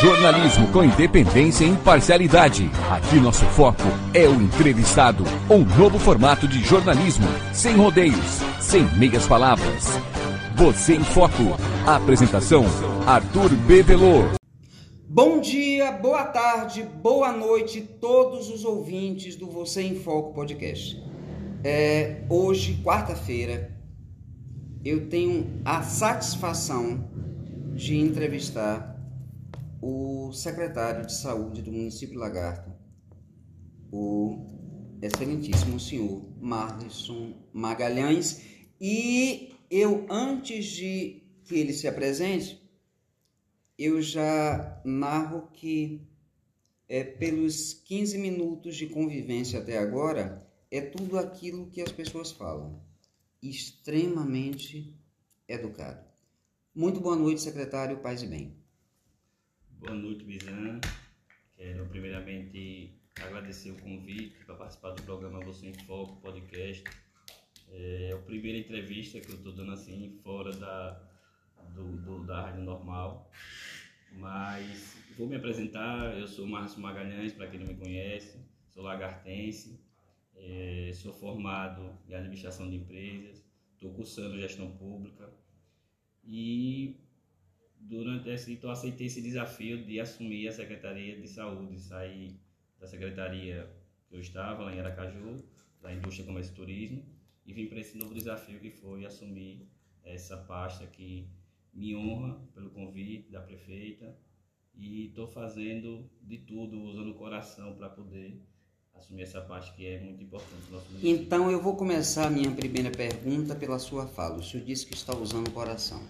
Jornalismo com independência e imparcialidade. Aqui nosso foco é o entrevistado. Um novo formato de jornalismo, sem rodeios, sem meias palavras. Você em Foco. Apresentação: Arthur Bevelô. Bom dia, boa tarde, boa noite, todos os ouvintes do Você em Foco podcast. É, hoje, quarta-feira, eu tenho a satisfação de entrevistar o secretário de saúde do município Lagarto, o excelentíssimo senhor Marlison Magalhães. E eu, antes de que ele se apresente, eu já narro que é, pelos 15 minutos de convivência até agora, é tudo aquilo que as pessoas falam. Extremamente educado. Muito boa noite, secretário Paz e Bem. Boa noite, Bizan. Quero primeiramente agradecer o convite para participar do programa Você em Foco podcast. É a primeira entrevista que eu estou dando assim fora da, do, do, da rádio normal. Mas vou me apresentar. Eu sou Márcio Magalhães, para quem não me conhece. Sou lagartense. É, sou formado em administração de empresas. Estou cursando gestão pública. E durante esse, então aceitei esse desafio de assumir a Secretaria de Saúde, sair da secretaria que eu estava lá em Aracaju, da Indústria, Comércio e Turismo, e vim para esse novo desafio que foi assumir essa pasta que me honra pelo convite da prefeita e estou fazendo de tudo, usando o coração para poder assumir essa parte que é muito importante no nosso município. Então eu vou começar a minha primeira pergunta pela sua fala. O senhor disse que está usando o coração.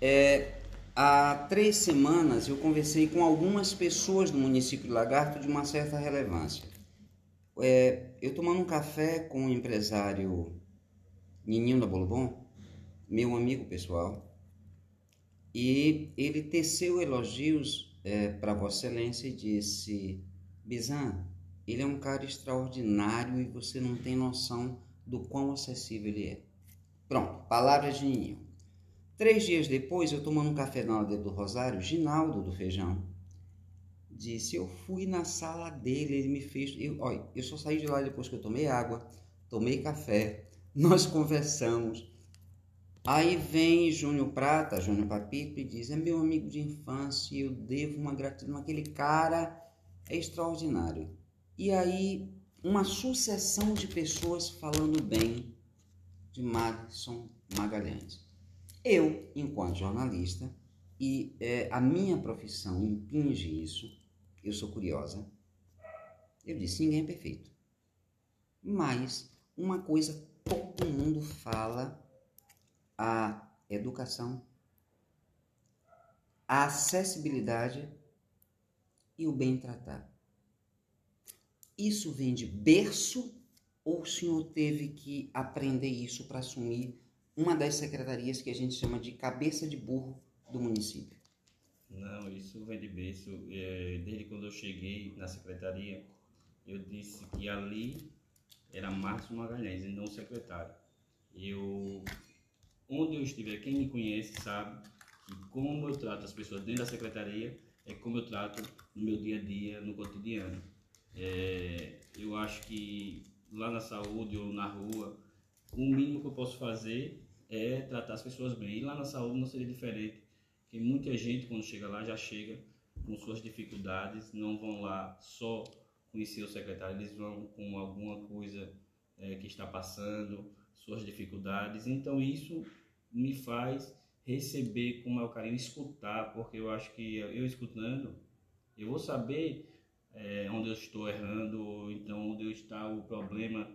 É, Há três semanas eu conversei com algumas pessoas do município de Lagarto de uma certa relevância. É, eu tomando um café com o empresário Nininho da Bolobon, meu amigo pessoal, e ele teceu elogios é, para Vossa Excelência e disse: Bizan, ele é um cara extraordinário e você não tem noção do quão acessível ele é. Pronto, palavras de Nininho. Três dias depois, eu tomando um café na aldeia do Rosário, Ginaldo do Feijão disse: Eu fui na sala dele, ele me fez. Eu, olha, eu só saí de lá depois que eu tomei água, tomei café, nós conversamos. Aí vem Júnior Prata, Júnior Papito, e diz: É meu amigo de infância, eu devo uma gratidão. Aquele cara é extraordinário. E aí, uma sucessão de pessoas falando bem de Madison Magalhães. Eu, enquanto jornalista, e é, a minha profissão impinge isso, eu sou curiosa, eu disse: ninguém é perfeito. Mas uma coisa todo mundo fala: a educação, a acessibilidade e o bem tratar. Isso vem de berço ou o senhor teve que aprender isso para assumir uma das secretarias que a gente chama de cabeça de burro do município? Não, isso vem de berço. É, desde quando eu cheguei na secretaria, eu disse que ali era Márcio Magalhães e não secretário. Eu, onde eu estiver, quem me conhece sabe que como eu trato as pessoas dentro da secretaria é como eu trato no meu dia a dia, no cotidiano. É, eu acho que lá na saúde ou na rua, o mínimo que eu posso fazer é tratar as pessoas bem. E lá na saúde não seria diferente, porque muita gente quando chega lá já chega com suas dificuldades, não vão lá só conhecer o secretário, eles vão com alguma coisa é, que está passando, suas dificuldades. Então isso me faz receber com maior carinho, escutar, porque eu acho que eu escutando, eu vou saber é, onde eu estou errando, então onde está o problema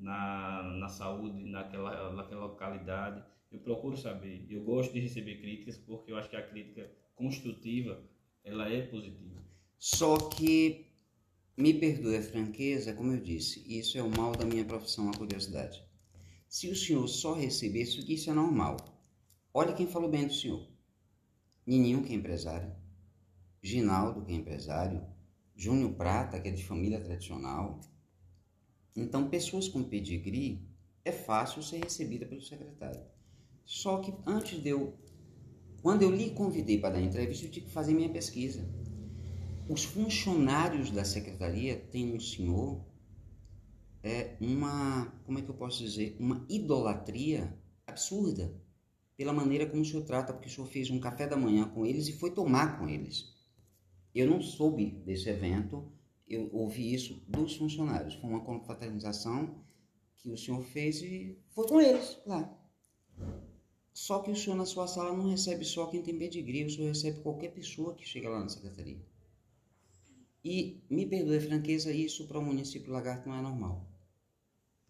na, na saúde naquela, naquela localidade. Eu procuro saber. Eu gosto de receber críticas porque eu acho que a crítica construtiva ela é positiva. Só que, me perdoe a franqueza, como eu disse, isso é o mal da minha profissão, a curiosidade. Se o senhor só recebesse, que isso é normal. Olha quem falou bem do senhor. Nininho, que é empresário. Ginaldo, que é empresário. Júnior Prata, que é de família tradicional. Então, pessoas com pedigree é fácil ser recebida pelo secretário. Só que antes de eu Quando eu lhe convidei para dar entrevista, eu tive que fazer minha pesquisa. Os funcionários da secretaria têm um senhor, é uma, como é que eu posso dizer, uma idolatria absurda pela maneira como o senhor trata, porque o senhor fez um café da manhã com eles e foi tomar com eles. Eu não soube desse evento, eu ouvi isso dos funcionários. Foi uma confraternização que o senhor fez e foi com eles lá. Só que o senhor na sua sala não recebe só quem tem pedigree, o senhor recebe qualquer pessoa que chega lá na secretaria. E me perdoe a franqueza, isso para o município Lagarto não é normal.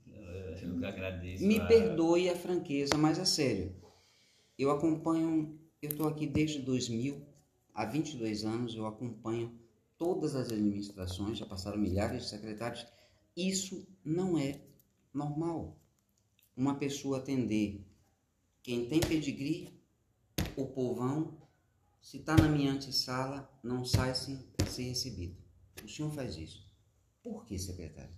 Eu agradeço. Me a... perdoe a franqueza, mas é sério. Eu acompanho, eu estou aqui desde 2000, há 22 anos, eu acompanho todas as administrações, já passaram milhares de secretários. Isso não é normal. Uma pessoa atender quem tem pedigree, o povão, se está na minha antessala, não sai sem ser recebido. O senhor faz isso. Por que, secretário?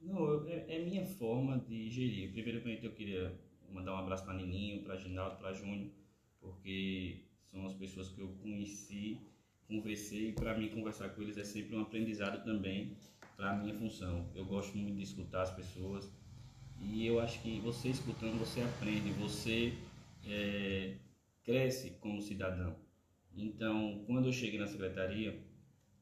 Não, é, é minha forma de gerir. Primeiramente eu queria mandar um abraço para Nininho, para Ginaldo, para Júnior, porque são as pessoas que eu conheci, conversei, e para mim conversar com eles é sempre um aprendizado também para a minha função. Eu gosto muito de escutar as pessoas e eu acho que você escutando, você aprende, você é, cresce como cidadão. Então, quando eu cheguei na secretaria,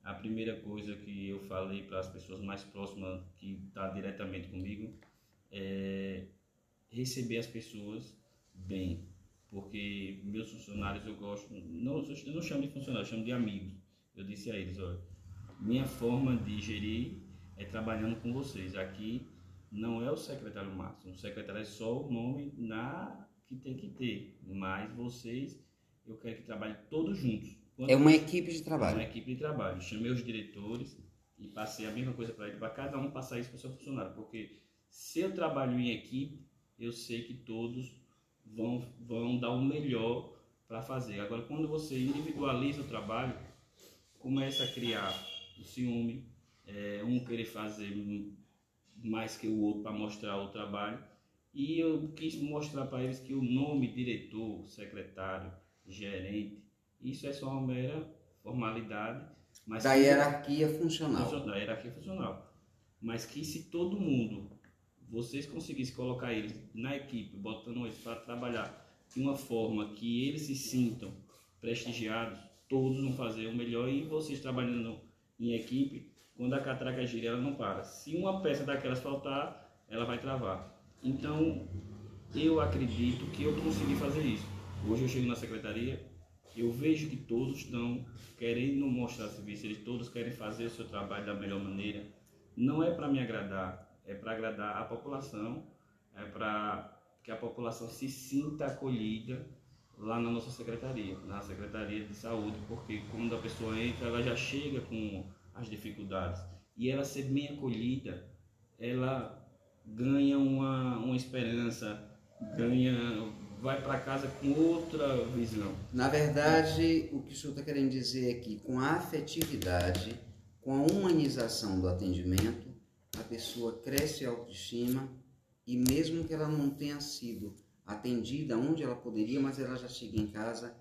a primeira coisa que eu falei para as pessoas mais próximas que está diretamente comigo é receber as pessoas bem, porque meus funcionários eu gosto, não, eu não chamo de funcionários, eu chamo de amigos. Eu disse a eles, olha, minha forma de gerir é trabalhando com vocês. Aqui não é o secretário máximo, o secretário é só o nome na que tem que ter, mas vocês eu quero que trabalhem todos juntos quando é uma equipe de trabalho. É uma equipe de trabalho. Chamei os diretores e passei a mesma coisa para ele, para cada um passar isso para o seu funcionário. Porque se eu trabalho em equipe, eu sei que todos vão, vão dar o melhor para fazer. Agora, quando você individualiza o trabalho, começa a criar o ciúme, é, um querer fazer mais que o outro para mostrar o trabalho. E eu quis mostrar para eles que o nome diretor, secretário, gerente, isso é só uma mera formalidade. Mas da hierarquia funcional. Da hierarquia funcional. Mas que se todo mundo, vocês conseguissem colocar eles na equipe, botando eles para trabalhar de uma forma que eles se sintam prestigiados, todos vão fazer o melhor e vocês trabalhando em equipe, quando a catraca gira, ela não para. Se uma peça daquelas faltar, ela vai travar. Então, eu acredito que eu consegui fazer isso. Hoje eu chego na secretaria, eu vejo que todos estão querendo mostrar serviço, eles todos querem fazer o seu trabalho da melhor maneira. Não é para me agradar, é para agradar a população, é para que a população se sinta acolhida lá na nossa secretaria, na Secretaria de Saúde, porque quando a pessoa entra, ela já chega com as dificuldades. E ela ser bem acolhida, ela ganha uma, uma esperança, ganha vai para casa com outra visão. Na verdade, o que o senhor está querendo dizer é que com a afetividade, com a humanização do atendimento, a pessoa cresce a autoestima e mesmo que ela não tenha sido atendida onde ela poderia, mas ela já chega em casa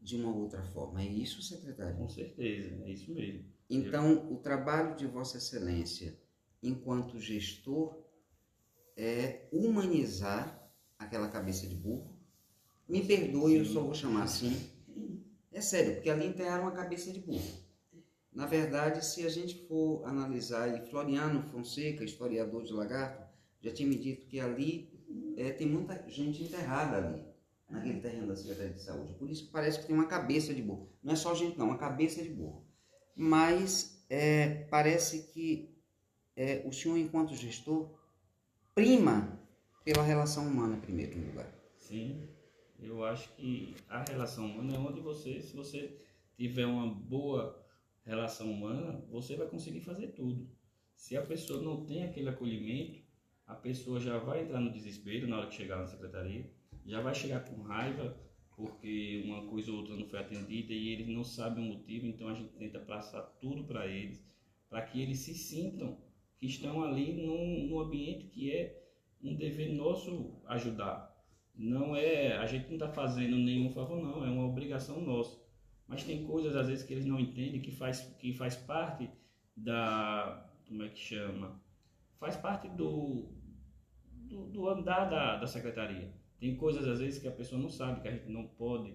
de uma outra forma. É isso, secretário? Com certeza, é isso mesmo. Então, o trabalho de Vossa Excelência, enquanto gestor, é humanizar aquela cabeça de burro. Me perdoe, eu só vou chamar assim. É sério, porque ali enterraram uma cabeça de burro. Na verdade, se a gente for analisar, e Floriano Fonseca, historiador de Lagarto, já tinha me dito que ali é, tem muita gente enterrada ali, naquele terreno da Secretaria de Saúde. Por isso parece que tem uma cabeça de burro. Não é só gente, não, uma cabeça de burro. Mas é, parece que é, o senhor, enquanto gestor, prima pela relação humana, primeiro lugar. Sim, eu acho que a relação humana é onde você, se você tiver uma boa relação humana, você vai conseguir fazer tudo. Se a pessoa não tem aquele acolhimento, a pessoa já vai entrar no desespero na hora que chegar na secretaria, já vai chegar com raiva porque uma coisa ou outra não foi atendida e eles não sabem o motivo, então a gente tenta passar tudo para eles, para que eles se sintam que estão ali num, num ambiente que é um dever nosso ajudar. não é, a gente não está fazendo nenhum favor não, é uma obrigação nossa. Mas tem coisas às vezes que eles não entendem que faz que faz parte da como é que chama? Faz parte do do, do andar da, da secretaria. Tem coisas às vezes que a pessoa não sabe que a gente não pode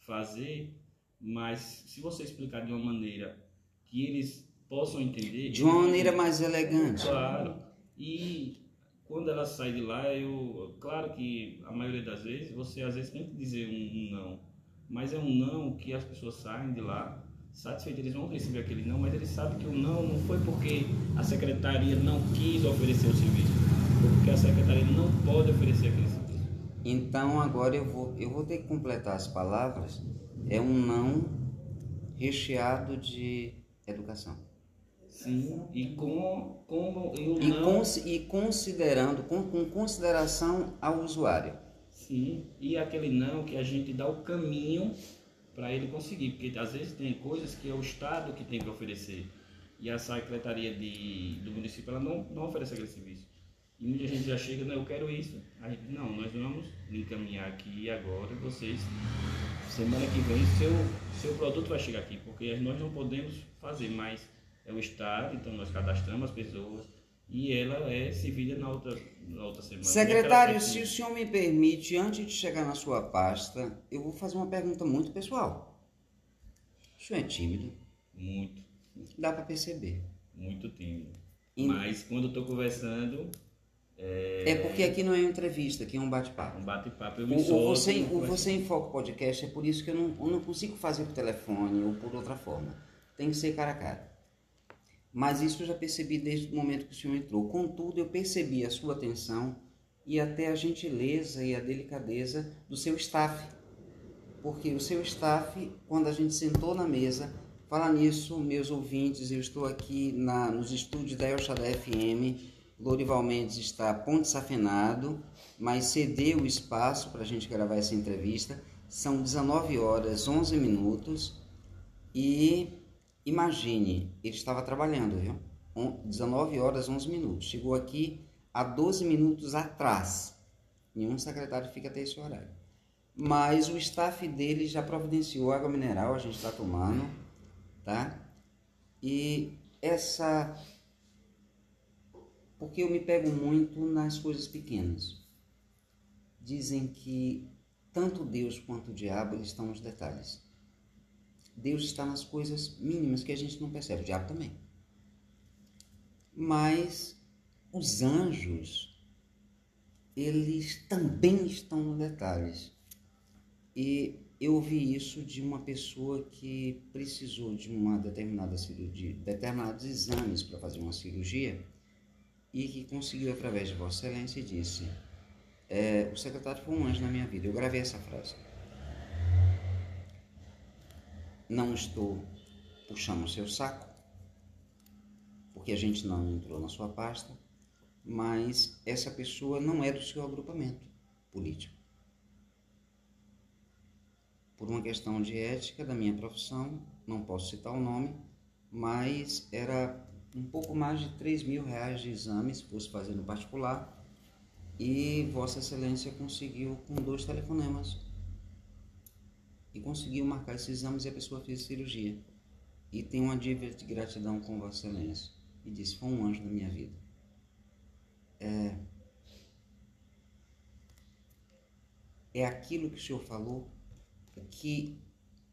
fazer, mas se você explicar de uma maneira que eles possam entender de uma maneira mais elegante. Claro. E quando ela sai de lá, eu, claro que a maioria das vezes você às vezes tem que dizer um, um não, mas é um não que as pessoas saem de lá satisfeitos, eles vão receber aquele não, mas eles sabem que o não não foi porque a secretaria não quis oferecer o serviço, foi porque a secretaria não pode oferecer aquele serviço. Então agora eu vou, eu vou ter que completar as palavras. É um não recheado de educação. Sim, e com, com e, não... cons, e considerando, com, com consideração ao usuário. Sim, e aquele não que a gente dá o caminho para ele conseguir, porque às vezes tem coisas que é o Estado que tem que oferecer e a secretaria de, do município ela não, não oferece aquele serviço. E muita gente já chega, não, eu quero isso. A gente, não, nós vamos encaminhar aqui agora vocês. Semana que vem seu, seu produto vai chegar aqui, porque nós não podemos fazer mais é o Estado, então nós cadastramos as pessoas e ela é servida na outra, na outra semana. Secretário, se o senhor me permite, antes de chegar na sua pasta, eu vou fazer uma pergunta muito pessoal. O senhor é tímido? Muito. Dá para perceber. Muito tímido. E... Mas quando eu estou conversando. É... é... porque aqui não é uma entrevista, aqui é um bate-papo. Um bate-papo. Eu me o, solto, você, o Você em Foco Podcast é por isso que eu não, eu não consigo fazer por telefone ou por outra forma. Tem que ser cara a cara. Mas isso eu já percebi desde o momento que o senhor entrou. Contudo, eu percebi a sua atenção e até a gentileza e a delicadeza do seu staff. Porque o seu staff, quando a gente sentou na mesa, fala nisso, meus ouvintes, eu estou aqui na, nos estúdios da Elchada FM, Lorival Mendes está ponte safenado, mas cedeu o espaço para a gente gravar essa entrevista. São 19 horas 11 minutos e Imagine, ele estava trabalhando, viu? 19 horas 11 minutos. Chegou aqui há 12 minutos atrás. Nenhum secretário fica até esse horário. Mas o staff dele já providenciou água mineral, a gente está tomando, tá? E essa. Porque eu me pego muito nas coisas pequenas. Dizem que tanto Deus quanto o diabo estão nos detalhes. Deus está nas coisas mínimas que a gente não percebe, o diabo também. Mas os anjos, eles também estão nos detalhes. E eu ouvi isso de uma pessoa que precisou de uma determinada cirurgia, determinados exames para fazer uma cirurgia e que conseguiu através de Vossa Excelência e disse: é, o secretário foi um anjo na minha vida. Eu gravei essa frase. Não estou puxando o seu saco, porque a gente não entrou na sua pasta, mas essa pessoa não é do seu agrupamento político. Por uma questão de ética da minha profissão, não posso citar o nome, mas era um pouco mais de 3 mil reais de exame, se fosse fazer no particular, e Vossa Excelência conseguiu com dois telefonemas e conseguiu marcar esses exames e a pessoa fez cirurgia. E tem uma dívida de gratidão com Vossa Excelência. E disse: Foi um anjo na minha vida. É, é aquilo que o senhor falou, que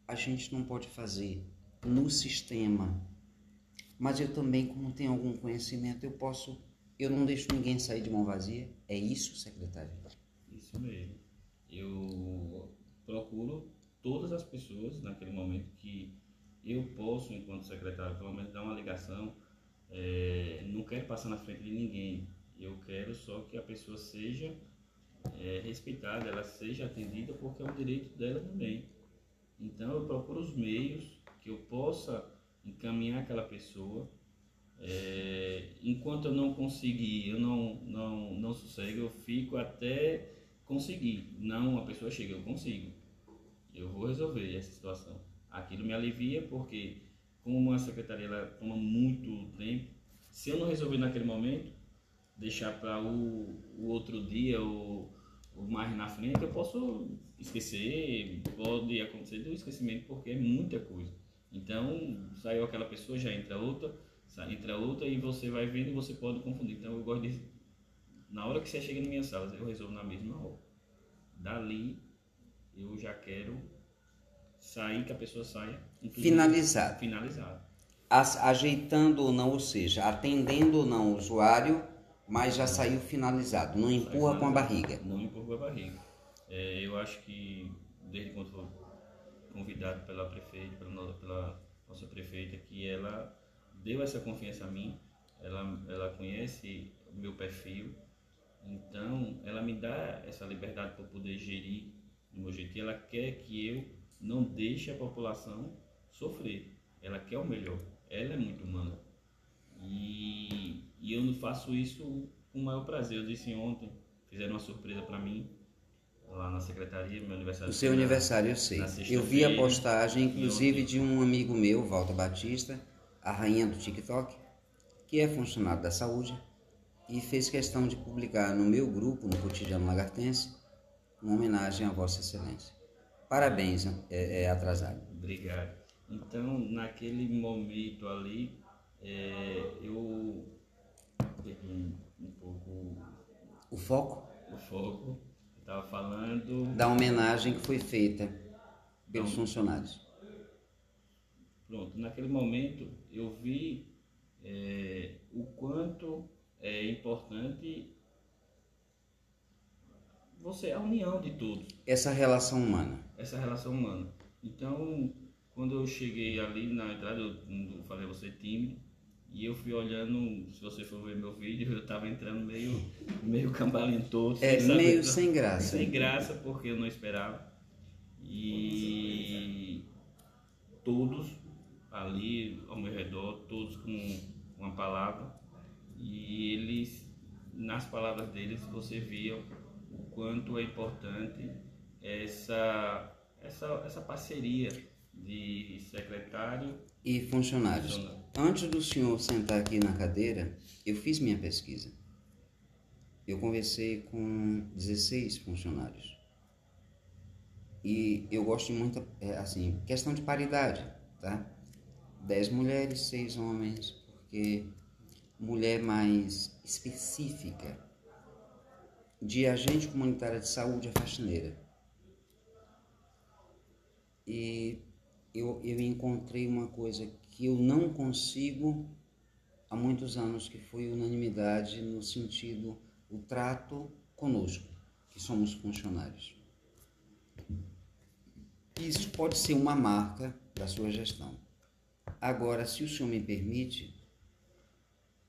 a gente não pode fazer no sistema. Mas eu também, como tenho algum conhecimento, eu posso. Eu não deixo ninguém sair de mão vazia. É isso, secretário? Isso mesmo. Eu procuro todas as pessoas naquele momento que eu posso, enquanto secretário, pelo menos dar uma ligação. É, não quero passar na frente de ninguém. Eu quero só que a pessoa seja é, respeitada, ela seja atendida, porque é um direito dela também. Então eu procuro os meios que eu possa encaminhar aquela pessoa. É, enquanto eu não conseguir, eu não, não, não sossego, eu fico até conseguir. Não, a pessoa chega, eu consigo eu vou resolver essa situação. Aquilo me alivia porque, como uma secretaria ela toma muito tempo, se eu não resolver naquele momento, deixar para o, o outro dia ou, mais na frente, eu posso esquecer, pode acontecer do esquecimento, porque é muita coisa. Então, saiu aquela pessoa, já entra outra, entra outra e você vai vendo e você pode confundir. Então, eu gosto de. Na hora que você chega na minha sala, eu resolvo na mesma hora. Dali, eu já quero sair, que a pessoa saia. Finalizado. Finalizado. Ajeitando ou não, ou seja, atendendo ou não o usuário, mas já saiu finalizado. Não empurra com a barriga. Não empurra com a barriga. É, eu acho que, desde quando foi convidado pela prefeita, pela, pela nossa prefeita, que ela deu essa confiança a mim, ela, ela conhece o meu perfil, então ela me dá essa liberdade para poder gerir do meu jeito. E ela quer que eu não deixe a população sofrer. Ela quer o melhor. Ela é muito humana. E, e eu não faço isso com o maior prazer. Eu disse ontem, fizeram uma surpresa para mim lá na secretaria, meu aniversário. O seu aniversário, eu sei. Eu vi a postagem, inclusive, de um amigo meu, Walter Batista, a rainha do TikTok, que é funcionário da saúde, e fez questão de publicar no meu grupo, no Cotidiano Lagartense, uma homenagem a Vossa Excelência. Parabéns, é, é atrasado. Obrigado. Então, naquele momento ali, é, eu perdi um, pouco o foco. O foco. Estava falando da homenagem que foi feita pelos funcionários. Pronto. Naquele momento, eu vi é, o quanto é importante você a união de todos. Essa relação humana. Essa relação humana. Então, quando eu cheguei ali na entrada, eu, falei você tímido, e eu fui olhando, se você for ver meu vídeo, eu estava entrando meio, meio cambalentoso. É, meio sem graça. Sem graça, porque eu não esperava. E todos ali ao meu redor, todos com uma palavra, e eles, nas palavras deles, você via o quanto é importante essa, essa, essa parceria de secretário e funcionários. funcionário. Antes do senhor sentar aqui na cadeira, eu fiz minha pesquisa. Eu conversei com 16 funcionários. E eu gosto muito, é, assim, questão de paridade, tá? 10 mulheres, 6 homens, porque mulher mais específica de agente comunitária de saúde é faxineira. E eu, eu encontrei uma coisa que eu não consigo há muitos anos, que foi unanimidade no sentido o trato conosco, que somos funcionários. Isso pode ser uma marca da sua gestão. Agora, se o senhor me permite,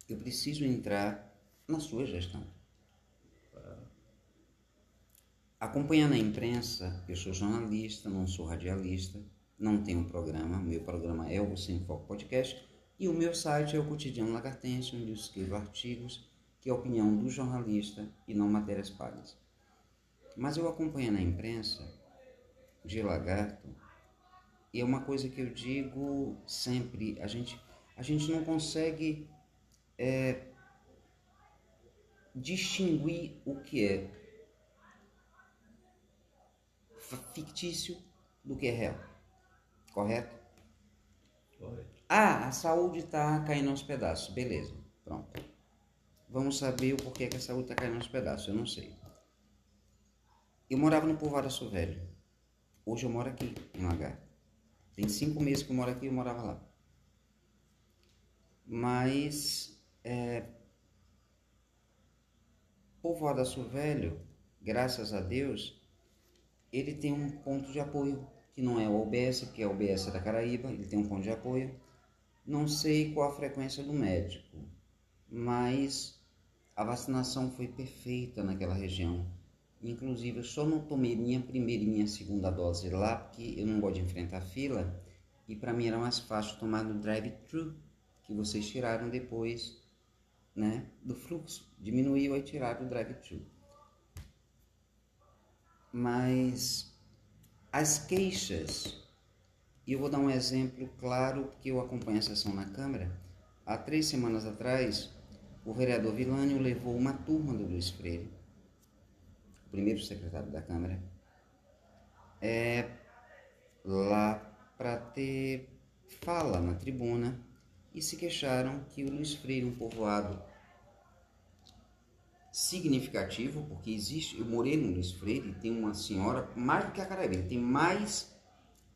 eu preciso entrar na sua gestão. Acompanhando a imprensa, eu sou jornalista, não sou radialista, não tenho programa, meu programa é o Sem Foco Podcast e o meu site é o Cotidiano Lagartense, onde eu escrevo artigos que é a opinião do jornalista e não matérias pagas. Mas eu acompanho na imprensa de lagarto e é uma coisa que eu digo sempre, a gente, a gente não consegue é, distinguir o que é fictício do que é real. Correto? Correto. Ah, a saúde está caindo aos pedaços. Beleza, pronto. Vamos saber o porquê que a saúde está caindo aos pedaços. Eu não sei. Eu morava no Povoado Velho. Hoje eu moro aqui, em Lagar. Tem cinco meses que eu moro aqui e eu morava lá. Mas, é, Povoado Velho, graças a Deus, ele tem um ponto de apoio que não é o OBS, que é o OBS da Caraíba, ele tem um ponto de apoio. Não sei qual a frequência do médico, mas a vacinação foi perfeita naquela região. Inclusive, eu só não tomei minha primeira e minha segunda dose lá, porque eu não gosto de enfrentar fila, e para mim era mais fácil tomar no drive-thru, que vocês tiraram depois né, do fluxo. Diminuiu e tiraram o drive-thru. Mas as queixas, e eu vou dar um exemplo claro, porque eu acompanho a sessão na Câmara. Há três semanas atrás, o vereador Vilânio levou uma turma do Luiz Freire primeiro secretário da Câmara, é, lá para ter fala na tribuna e se queixaram que o Luiz Freire, um povoado significativo, porque existe, eu morei no Luiz Freire, tem uma senhora, mais do que a Caraíba, tem mais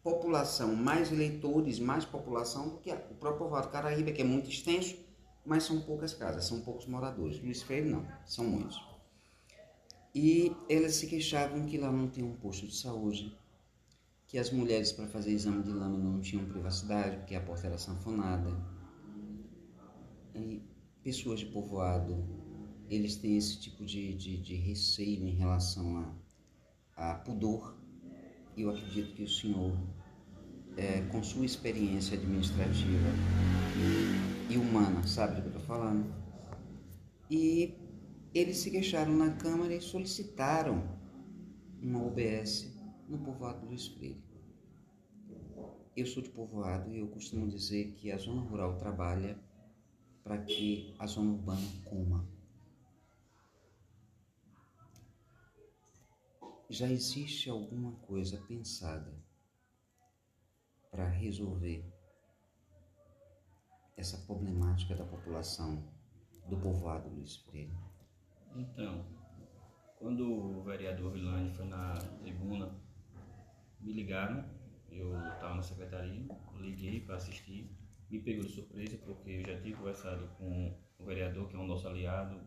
população, mais eleitores, mais população do que o próprio povoado Caraíba, que é muito extenso, mas são poucas casas, são poucos moradores. Luiz Freire não, são muitos. E elas se queixavam que lá não tem um posto de saúde, que as mulheres para fazer exame de lâmina não tinham privacidade, porque a porta era sanfonada. E pessoas de povoado, eles têm esse tipo de, de, de receio em relação a, a pudor. Eu acredito que o senhor, é, com sua experiência administrativa e humana, sabe do que eu estou falando? E eles se queixaram na Câmara e solicitaram uma OBS no povoado Luiz Freire. Eu sou de povoado e eu costumo dizer que a zona rural trabalha para que a zona urbana coma. Já existe alguma coisa pensada para resolver essa problemática da população do povoado Luiz Freire? Então, quando o vereador Vilani foi na tribuna, me ligaram, eu estava na secretaria, liguei para assistir, me pegou de surpresa porque eu já tinha conversado com o vereador, que é um nosso aliado,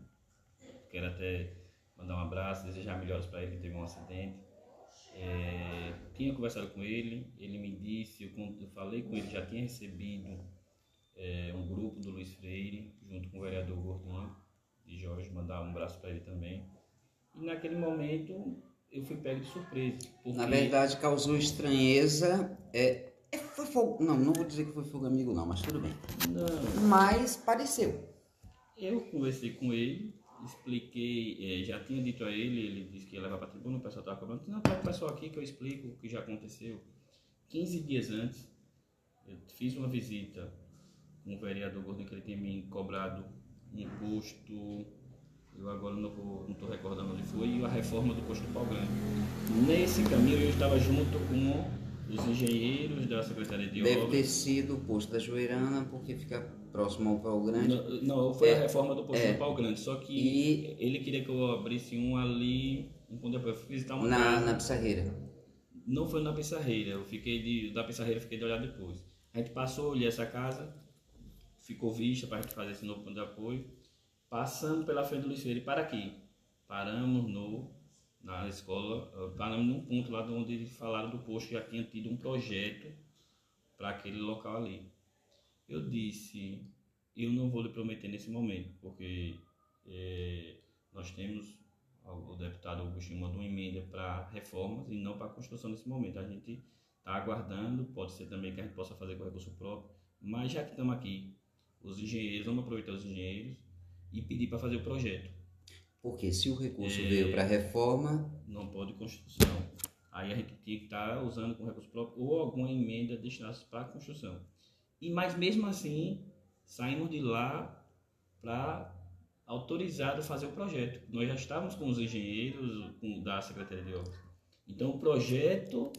quero até mandar um abraço, desejar melhores para ele que teve um acidente. É, tinha conversado com ele, ele me disse, eu, eu falei com ele, já tinha recebido é, um grupo do Luiz Freire, junto com o vereador Gordinho, de Jorge, mandar um abraço para ele também. E naquele momento eu fui pego de surpresa. Porque... Na verdade, causou estranheza. É, é, foi fogo. Não, não vou dizer que foi fogo amigo, não, mas tudo bem. Não. Mas pareceu. Eu conversei com ele, expliquei, é, já tinha dito a ele, ele disse que ia levar para a tribuna, o pessoal estava cobrando. Não, para o pessoal aqui que eu explico o que já aconteceu. 15 dias antes, eu fiz uma visita com o vereador Gordon, que ele tinha me cobrado um posto eu agora não estou recordando onde foi, e a reforma do posto do Pau Grande. Nesse caminho eu estava junto com os engenheiros da Secretaria de Deve Obras. Deve ter sido o posto da Joeirana, porque fica próximo ao Pau Grande. Não, não foi é, a reforma do posto é, do Pau Grande, só que e, ele queria que eu abrisse um ali, um ponto eu fui visitar uma na, casa. Na Pissarreira. Não foi na Pissarreira, eu fiquei de, da Pissarreira fiquei de olhar depois. A gente passou, olhei essa casa, ficou vista para a gente fazer esse novo ponto de apoio. Passando pela frente do Luiz Freire para aqui. Paramos no, na escola, eh, paramos num ponto lá onde eles falaram do posto, já tinha tido um projeto para aquele local ali. Eu disse, eu não vou lhe prometer nesse momento, porque é, nós temos, o deputado Augustinho mandou uma emenda para reformas e não para construção nesse momento. A gente está aguardando, pode ser também que a gente possa fazer com recurso próprio, mas já que estamos aqui, os engenheiros, vamos aproveitar os engenheiros, e pedir para fazer o projeto. Porque se o recurso é, veio para reforma. Não pode construção. Aí a gente tinha que estar tá usando com recurso próprio ou alguma emenda destinada para construção. E mas mesmo assim, saímos de lá para autorizado fazer o projeto. Nós já estávamos com os engenheiros com, da Secretaria de Obras. Então o projeto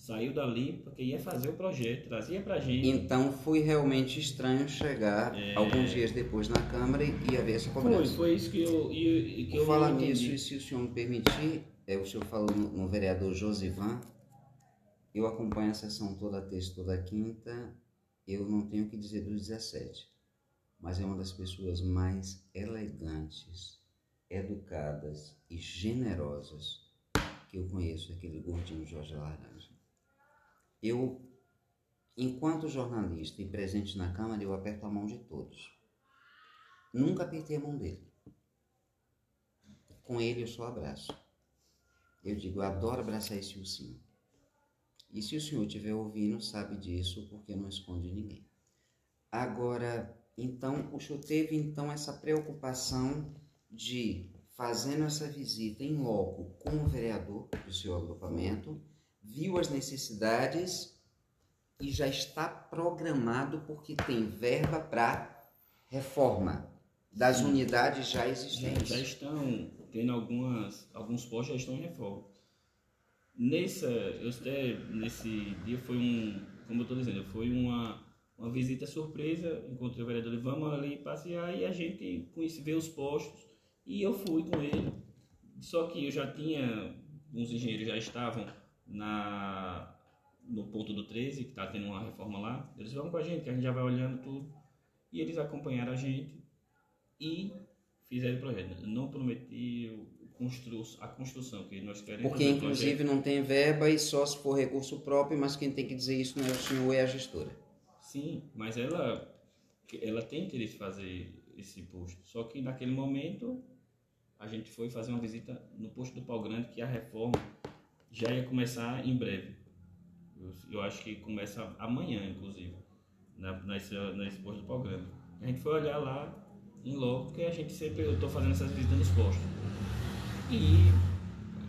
saiu dali porque ia fazer o projeto, trazia pra gente. Então foi realmente estranho chegar é... alguns dias depois na Câmara e haver essa cobrança. Foi, foi isso que eu. E, que eu falar nisso, e se o senhor me permitir, é, o senhor falou no, no vereador Josivan, eu acompanho a sessão toda terça, toda quinta, eu não tenho o que dizer dos 17, mas é uma das pessoas mais elegantes, educadas e generosas que eu conheço, aquele gordinho Jorge Laranja. Eu, enquanto jornalista e presente na Câmara, eu aperto a mão de todos. Nunca apertei a mão dele. Com ele eu só abraço. Eu digo, eu adoro abraçar esse ursinho. E se o senhor estiver ouvindo, sabe disso, porque não esconde ninguém. Agora, então, o senhor teve então essa preocupação de, fazendo essa visita em loco com o vereador do seu agrupamento, viu as necessidades e já está programado porque tem verba para reforma das unidades já existentes. Já, estão tendo algumas, alguns postos já estão em reforma. Nessa, eu até, nesse dia foi um, como eu estou dizendo, foi uma, uma visita surpresa, encontrei o vereador, vamos ali passear e a gente conhece, ver os postos e eu fui com ele. Só que eu já tinha, uns engenheiros já estavam na, no ponto do 13, que está tendo uma reforma lá. Eles vão com a gente, que a gente já vai olhando tudo. E eles acompanharam a gente e fizeram o projeto. Não prometi constru a construção que nós queremos. Porque inclusive não tem verba e só se for recurso próprio, mas quem tem que dizer isso não é o senhor, é a gestora. Sim, mas ela ela tem interesse em fazer esse posto. Só que naquele momento a gente foi fazer uma visita no posto do Pau Grande, que a reforma já ia começar em breve. Eu, eu acho que começa amanhã, inclusive, na, nesse, nesse posto do Grande. A gente foi olhar lá em logo, porque a gente sempre, eu estou fazendo essas visitas nos postos. E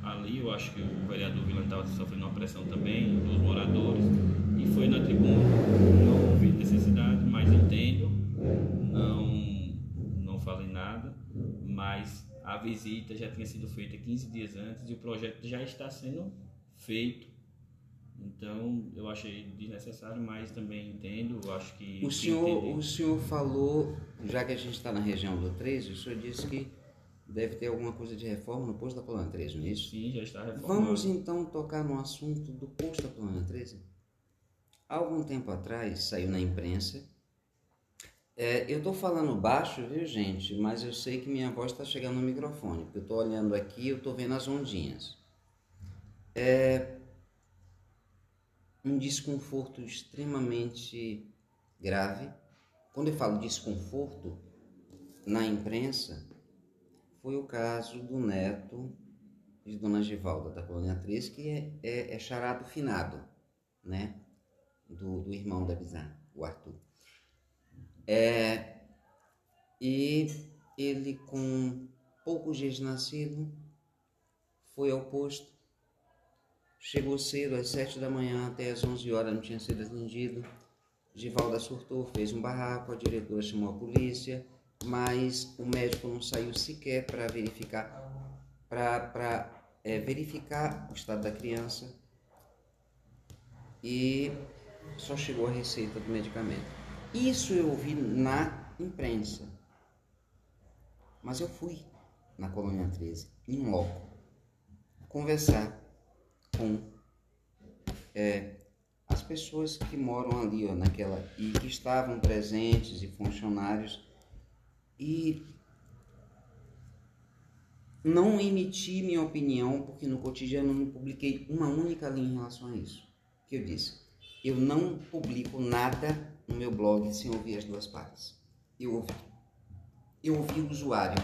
ali eu acho que o vereador Vilano estava sofrendo uma pressão também dos moradores e foi na tribuna. Não houve necessidade, mas entendo, não falei nada, mas a visita já tinha sido feita 15 dias antes e o projeto já está sendo feito. Então, eu achei desnecessário, mas também entendo, eu acho que... O senhor, o senhor falou, já que a gente está na região do 13, o senhor disse que deve ter alguma coisa de reforma no posto da Colônia 13, não é isso? Sim, já está reformado. Vamos então tocar no assunto do posto da Colônia 13? Há algum tempo atrás, saiu na imprensa é, eu estou falando baixo, viu, gente? Mas eu sei que minha voz está chegando no microfone, porque eu estou olhando aqui eu estou vendo as ondinhas. É um desconforto extremamente grave. Quando eu falo desconforto, na imprensa, foi o caso do neto de Dona Givalda, da Colônia 3, que é, é, é charado finado, né? Do, do irmão da Bizarra, o Arthur. É, e ele, com poucos dias nascido, foi ao posto. Chegou cedo, às sete da manhã até às onze horas, não tinha sido atendido. Givalda surtou, fez um barraco, a diretora chamou a polícia, mas o médico não saiu sequer para verificar, para é, verificar o estado da criança e só chegou a receita do medicamento. Isso eu ouvi na imprensa. Mas eu fui na Colônia 13, em loco, conversar com é, as pessoas que moram ali, ó, naquela, e que estavam presentes e funcionários, e não emiti minha opinião, porque no cotidiano não publiquei uma única linha em relação a isso. Que eu disse, eu não publico nada no meu blog sem ouvir as duas partes. Eu ouvi. Eu ouvi o usuário,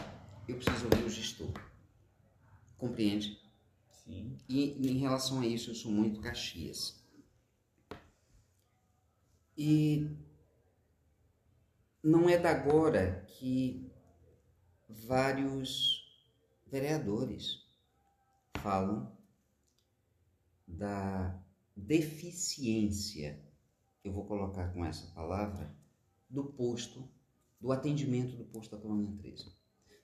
eu preciso ouvir o gestor. Compreende? Sim. E em relação a isso, eu sou muito Caxias. E não é da agora que vários vereadores falam da deficiência eu vou colocar com essa palavra, do posto, do atendimento do posto da Colônia 13,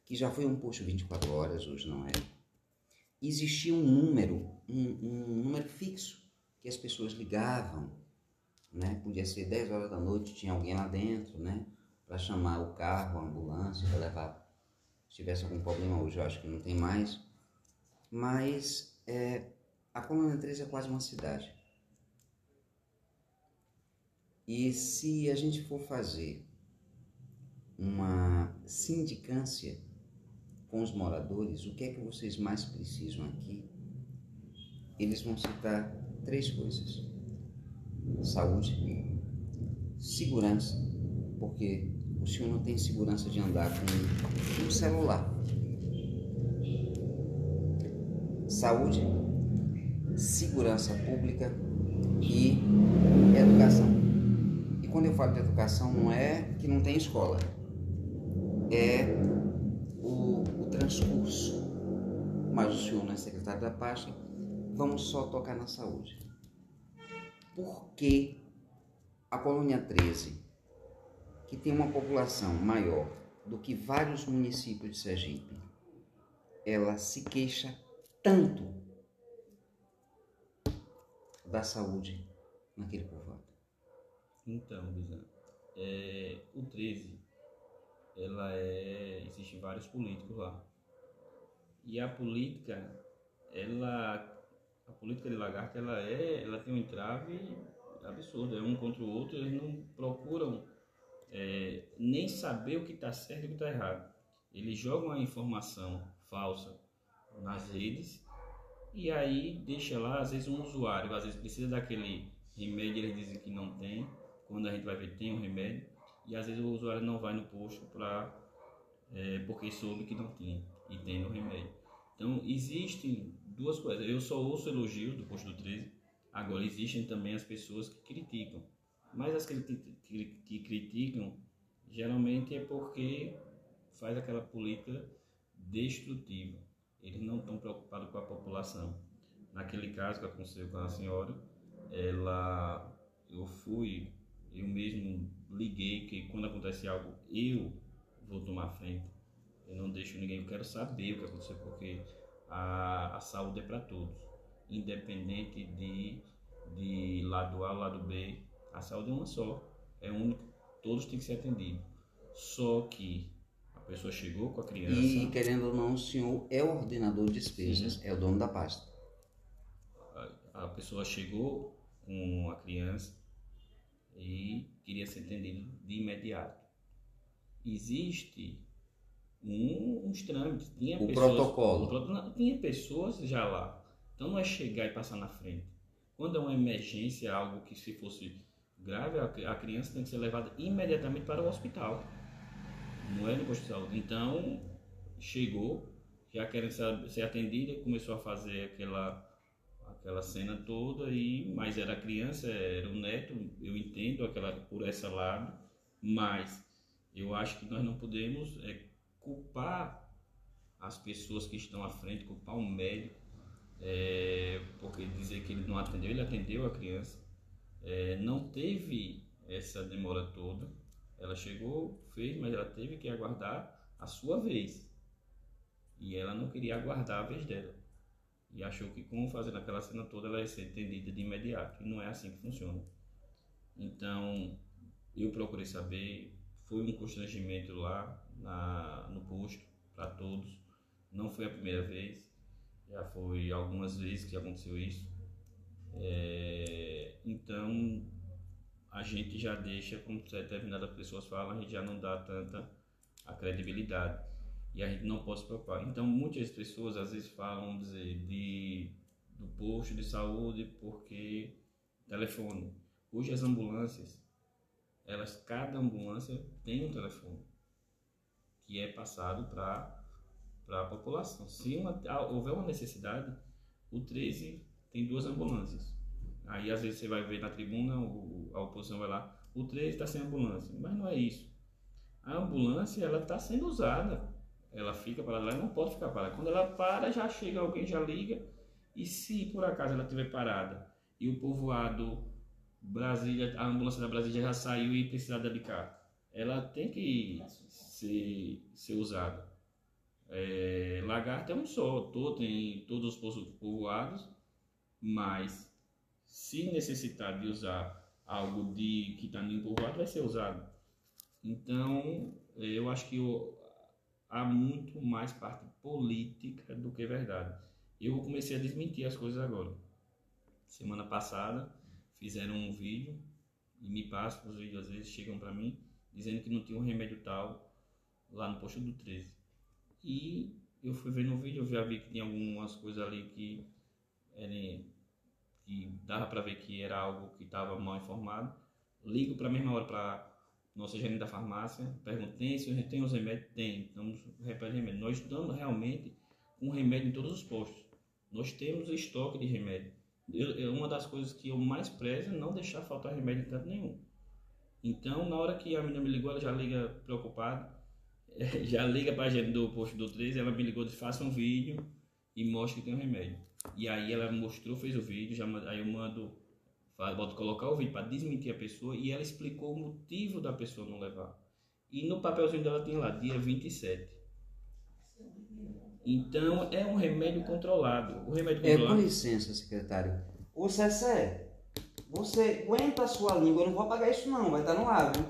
que já foi um posto 24 horas, hoje não é. Existia um número, um, um número fixo, que as pessoas ligavam, né? Podia ser 10 horas da noite, tinha alguém lá dentro, né? Para chamar o carro, a ambulância, para levar. Se tivesse algum problema hoje, eu acho que não tem mais. Mas é, a Colônia 13 é quase uma cidade. E se a gente for fazer uma sindicância com os moradores, o que é que vocês mais precisam aqui? Eles vão citar três coisas: saúde, segurança, porque o senhor não tem segurança de andar com um celular. Saúde, segurança pública e educação quando eu falo de educação, não é que não tem escola, é o, o transcurso. Mas o senhor não é secretário da pasta, vamos só tocar na saúde. Por que a colônia 13, que tem uma população maior do que vários municípios de Sergipe, ela se queixa tanto da saúde naquele povoado? Então, Bisa, é, o 13, ela é, existe vários políticos lá. E a política, ela, a política de lagarto, ela é, ela tem um entrave absurdo, é um contra o outro, eles não procuram é, nem saber o que está certo e o que está errado. Eles jogam a informação falsa nas redes e aí deixa lá, às vezes um usuário, às vezes precisa daquele remédio, eles dizem que não tem, quando a gente vai ver tem um remédio, e às vezes o usuário não vai no posto para é, porque soube que não tinha e tem no remédio. Então existem duas coisas. Eu só ouço elogios do posto do 13. Agora existem também as pessoas que criticam. Mas as que, que, que criticam geralmente é porque faz aquela política destrutiva. Eles não estão preocupados com a população. Naquele caso que aconteceu com a senhora, ela, eu fui, eu mesmo liguei que quando acontece algo, eu vou tomar frente. Eu não deixo ninguém, eu quero saber o que aconteceu, porque a, a saúde é para todos, independente de, de lado A, lado B, a saúde é uma só, é única, todos têm que ser atendidos. Só que a pessoa chegou com a criança. E querendo ou não, o senhor é o ordenador de despesas, Sim. é o dono da pasta. A, a pessoa chegou com a criança e queria ser atendido de imediato. Existe um, uns trâmites. Tinha o pessoas, protocolo. Tinha pessoas já lá. Então não é chegar e passar na frente. Quando é uma emergência, algo que se fosse grave, a, criança tem que ser levada imediatamente para o hospital. Não é no posto de saúde. Então, chegou, já querendo ser, ser atendida, começou a fazer aquela aquela cena toda e mas era criança era o neto eu entendo aquela por esse lado mas eu acho que nós não podemos é, culpar as pessoas que estão à frente culpar o médico é, porque dizer que ele não atendeu ele atendeu a criança é, não teve essa demora toda. Ela chegou, fez, mas ela teve que aguardar a sua vez. E ela não queria aguardar a vez dela. E achou que com fazendo aquela cena toda ela ia ser entendida de imediato. E não é assim que funciona. Então, eu procurei saber. Foi um constrangimento lá na, no posto para todos. Não foi a primeira vez. Já foi algumas vezes que aconteceu isso. É, então, a gente já deixa, como determinadas pessoas falam, a gente já não dá tanta a credibilidade. E a gente não pode se preocupar. Então, muitas pessoas às vezes falam, dizer, de, do posto de saúde porque telefone. Hoje as ambulâncias, elas, cada ambulância tem um telefone que é passado para a população. Se uma, houver uma necessidade, o 13 tem duas ambulâncias. Aí às vezes você vai ver na tribuna, o, a oposição vai lá, o 3 está sem ambulância. Mas não é isso. A ambulância ela está sendo usada. Ela fica parada lá e não pode ficar parada. Quando ela para, já chega alguém, já liga. E se por acaso ela estiver parada e o povoado Brasília, a ambulância da Brasília já saiu e precisar de carro, ela tem que ser, ser usada. É, lagarto é um só, todo, tem todos os povoados mas se necessitar de usar algo de que está no povoado, vai ser usado. Então, eu acho que eu, há muito mais parte política do que verdade. Eu comecei a desmentir as coisas agora. Semana passada fizeram um vídeo e me passam os vídeos às vezes chegam para mim dizendo que não tinha um remédio tal lá no posto do 13. E eu fui ver no vídeo, eu já vi que tinha algumas coisas ali que eram que dava para ver que era algo que estava mal informado. Ligo para a mesma hora para nossa gerente da farmácia, pergunto, tem, se tem os remédios? Tem, estamos repete remédio. Nós estamos realmente com remédio em todos os postos. Nós temos estoque de remédio. Eu, uma das coisas que eu mais prezo é não deixar faltar remédio em canto nenhum. Então, na hora que a menina me ligou, ela já liga preocupada, já liga para a gente do posto do 13, ela me ligou, disse, faça um vídeo e mostre que tem um remédio. E aí ela mostrou, fez o vídeo, já, aí eu mando, boto colocar o vídeo para desmentir a pessoa e ela explicou o motivo da pessoa não levar. E no papelzinho dela tem lá, dia 27. Então, é um remédio controlado. O remédio É, controlado. com licença, secretário. Ô, Cessé, você aguenta a sua língua, eu não vou apagar isso não, vai estar no ar, viu?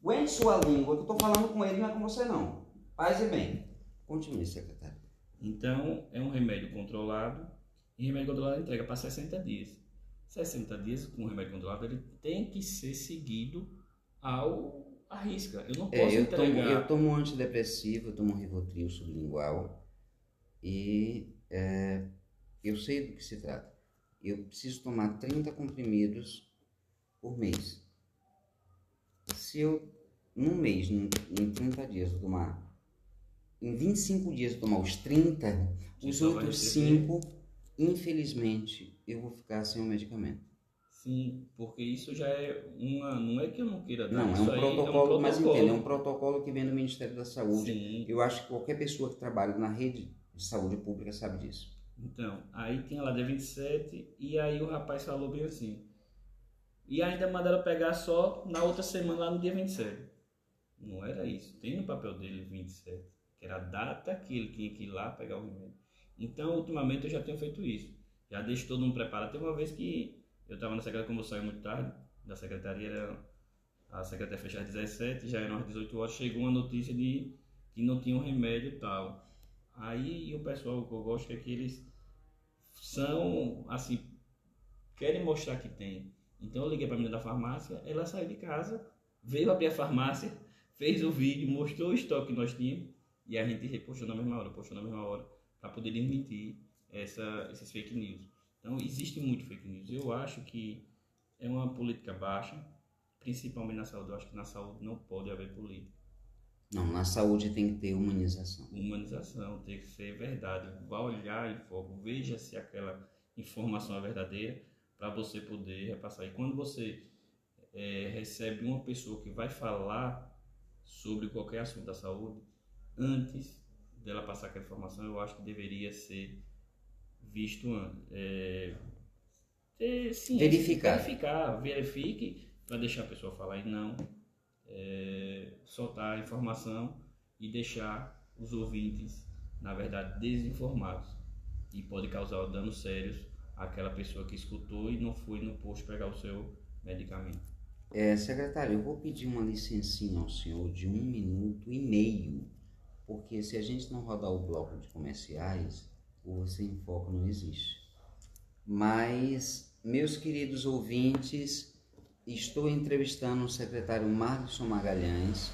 Aguente sua língua, que eu tô falando com ele, não é com você não. Paz e bem. Continue, secretário. Então, é um remédio controlado. E remédio controlado entrega para 60 dias. 60 dias com remédio controlado, ele tem que ser seguido ao à risca. Eu não posso É, eu tomo, entregar. eu tomo um antidepressivo, eu tomo um Rivotril sublingual e é, eu sei do que se trata. Eu preciso tomar 30 comprimidos por mês. Se eu, num mês, em, em 30 dias, eu tomar, em 25 dias eu tomar os 30, Você os outros receber- 5, infelizmente, eu vou ficar sem o medicamento. Sim, porque isso já é uma. Não é que eu não queira dar. Não, é isso um aí protocolo, mas protocolo. entenda, é um protocolo que vem do Ministério da Saúde. Sim. Eu acho que qualquer pessoa que trabalha na rede de saúde pública sabe disso. Então, aí tinha lá dia 27 e aí o rapaz falou bem assim. E ainda mandaram pegar só na outra semana, lá no dia 27. Não era isso. Tem no papel dele 27, que era a data que ele tinha que ir lá pegar o remédio. Então, ultimamente eu já tenho feito isso. Já deixo todo mundo preparado. Teve uma vez que eu estava na secretaria, como eu saí muito tarde, da secretaria, era, a secretaria fechava às 17, já eram às 18 horas, chegou uma notícia de que não tinha um remédio e tal. Aí o pessoal que eu gosto é que eles são, assim, querem mostrar que tem. Então eu liguei para a menina da farmácia, ela saiu de casa, veio abrir a farmácia, fez o vídeo, mostrou o estoque que nós tínhamos e a gente repostou na mesma hora, postou na mesma hora, para poder desmentir essa, esses fake news. Então existe muito fake news. Eu acho que é uma política baixa, principalmente na saúde. Eu acho que na saúde não pode haver política. Não, na saúde tem que ter humanização. humanização, tem que ser verdade. Vá olhar em foco, veja se aquela informação é verdadeira para você poder repassar. E quando você eh, recebe uma pessoa que vai falar sobre qualquer assunto da saúde, antes dela passar aquela informação, eu acho que deveria ser visto antes. É, ter ciência, Verificar. Verificar, verifique para deixar a pessoa falar e não é, soltar a informação e deixar os ouvintes, na verdade, desinformados. E pode causar danos sérios àquela pessoa que escutou e não foi no posto pegar o seu medicamento. É, secretário, eu vou pedir uma licencinha ao senhor de um minuto e meio, porque se a gente não rodar o bloco de comerciais, Você em Foco não existe. Mas, meus queridos ouvintes, estou entrevistando o secretário Marlison Magalhães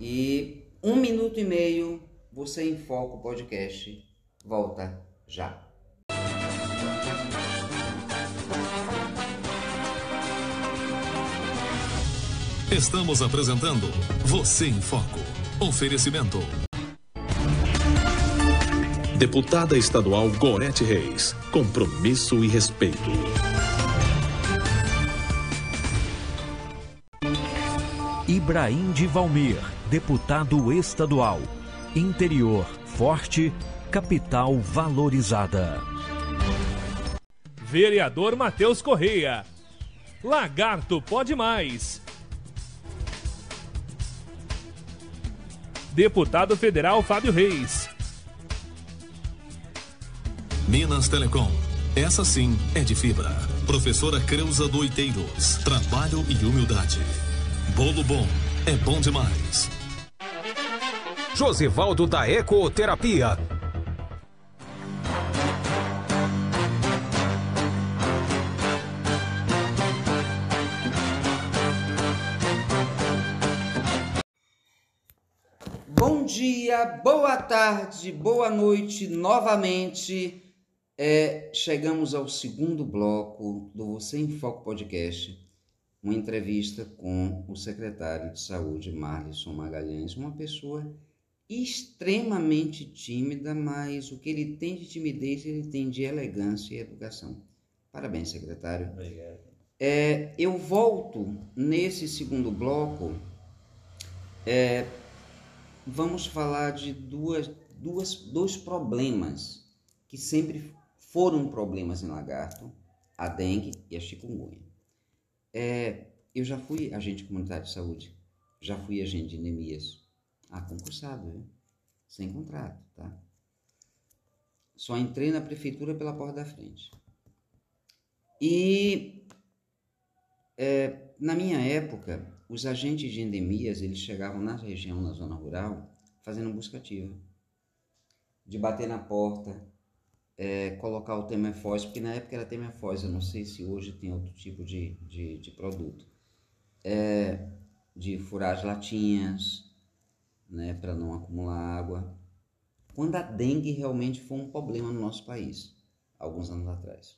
e um minuto e meio, Você em Foco podcast volta já. Estamos apresentando Você em Foco. Oferecimento. Deputada Estadual Gorete Reis. Compromisso e respeito. Ibrahim de Valmir, deputado estadual. Interior forte, capital valorizada. Vereador Matheus Correia. Lagarto pode mais. Deputado Federal Fábio Reis. Minas Telecom. Essa sim é de fibra. Professora Creuza Doiteiros. Trabalho e humildade. Bolo bom é bom demais. Josivaldo da Ecoterapia. Bom dia, boa tarde, boa noite novamente. É, chegamos ao segundo bloco do Você em Foco Podcast, uma entrevista com o secretário de Saúde, Marlison Magalhães, uma pessoa extremamente tímida, mas o que ele tem de timidez, ele tem de elegância e educação. Parabéns, secretário. Obrigado. É, eu volto nesse segundo bloco. é, vamos falar de duas, duas, dois problemas que sempre foram problemas em lagarto: a dengue e a chikungunya. É, eu já fui agente comunitário de saúde, já fui agente de endemias. Ah, concursado, viu? sem contrato, tá? Só entrei na prefeitura pela porta da frente. E é, na minha época, os agentes de endemias, eles chegavam na região, na zona rural, fazendo busca ativa. De bater na porta, é, colocar o Temefós, porque na época era Temefós, eu não sei se hoje tem outro tipo de, de, de produto. É, de furar as latinhas, né, para não acumular água. Quando a dengue realmente foi um problema no nosso país, alguns anos atrás.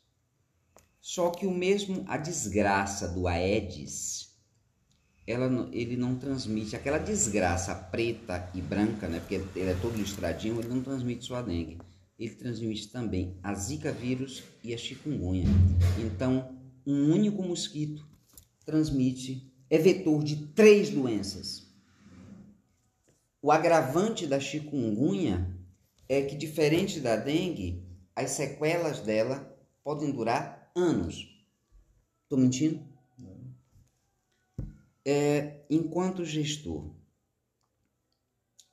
Só que o mesmo, a desgraça do Aedes, ela, ele não transmite aquela desgraça preta e branca, né, porque ele é todo listradinho, ele não transmite só a dengue. Ele transmite também a zika vírus e a chikungunya. Então, um único mosquito transmite, é vetor de três doenças. O agravante da chikungunya é que, diferente da dengue, as sequelas dela podem durar anos. Estou mentindo? É, enquanto gestor,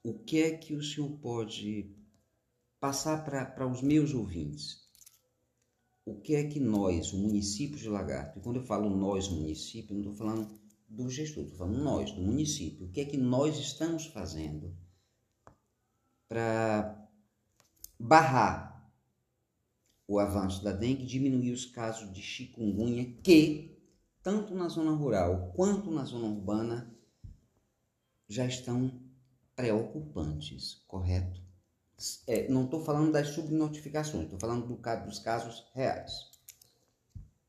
o que é que o senhor pode passar para os meus ouvintes? O que é que nós, o município de Lagarto, e quando eu falo nós, município, não estou falando do gestor, estou falando nós, do município. O que é que nós estamos fazendo para barrar o avanço da dengue, diminuir os casos de chikungunya que, tanto na zona rural quanto na zona urbana, já estão preocupantes, correto? É, não estou falando das subnotificações, estou falando do, dos casos reais.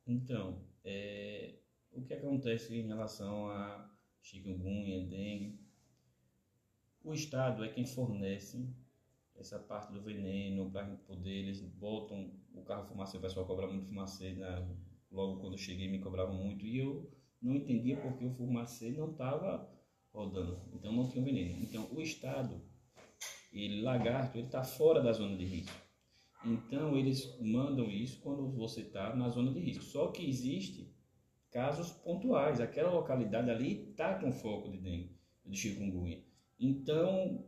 Então, é, o que acontece em relação a chikungunya, dengue. O Estado é quem fornece essa parte do veneno para poder, eles botam o carro fumacê, o pessoal cobra muito fumacê, né? logo quando eu cheguei me cobravam muito e eu não entendia porque o fumacê não estava rodando, então não tinha veneno. Então o Estado, ele, lagarto, ele está fora da zona de risco. Então eles mandam isso quando você está na zona de risco. Só que existe casos pontuais. Aquela localidade ali está com foco de dengue, de chikungunya. Então.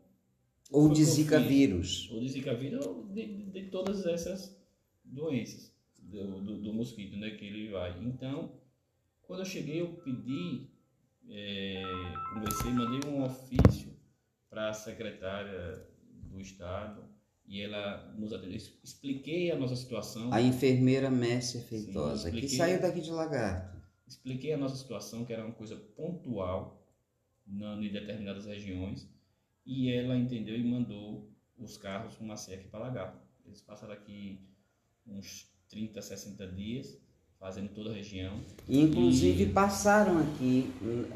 Ou de Zika vírus. Ou de Zika vírus, ou de, de, de todas essas doenças do, do, do, mosquito, né, que ele vai. Então, quando eu cheguei, eu pedi, é, conversei, mandei um ofício para a secretária do Estado e ela nos atendeu. Expliquei a nossa situação. A enfermeira Messia Feitosa, Sim, que saiu daqui de Lagarto. Expliquei a nossa situação, que era uma coisa pontual na, em determinadas regiões, e ela entendeu e mandou os carros com uma aqui para Lagarto. Eles passaram aqui uns 30, 60 dias, fazendo toda a região. Inclusive e... passaram aqui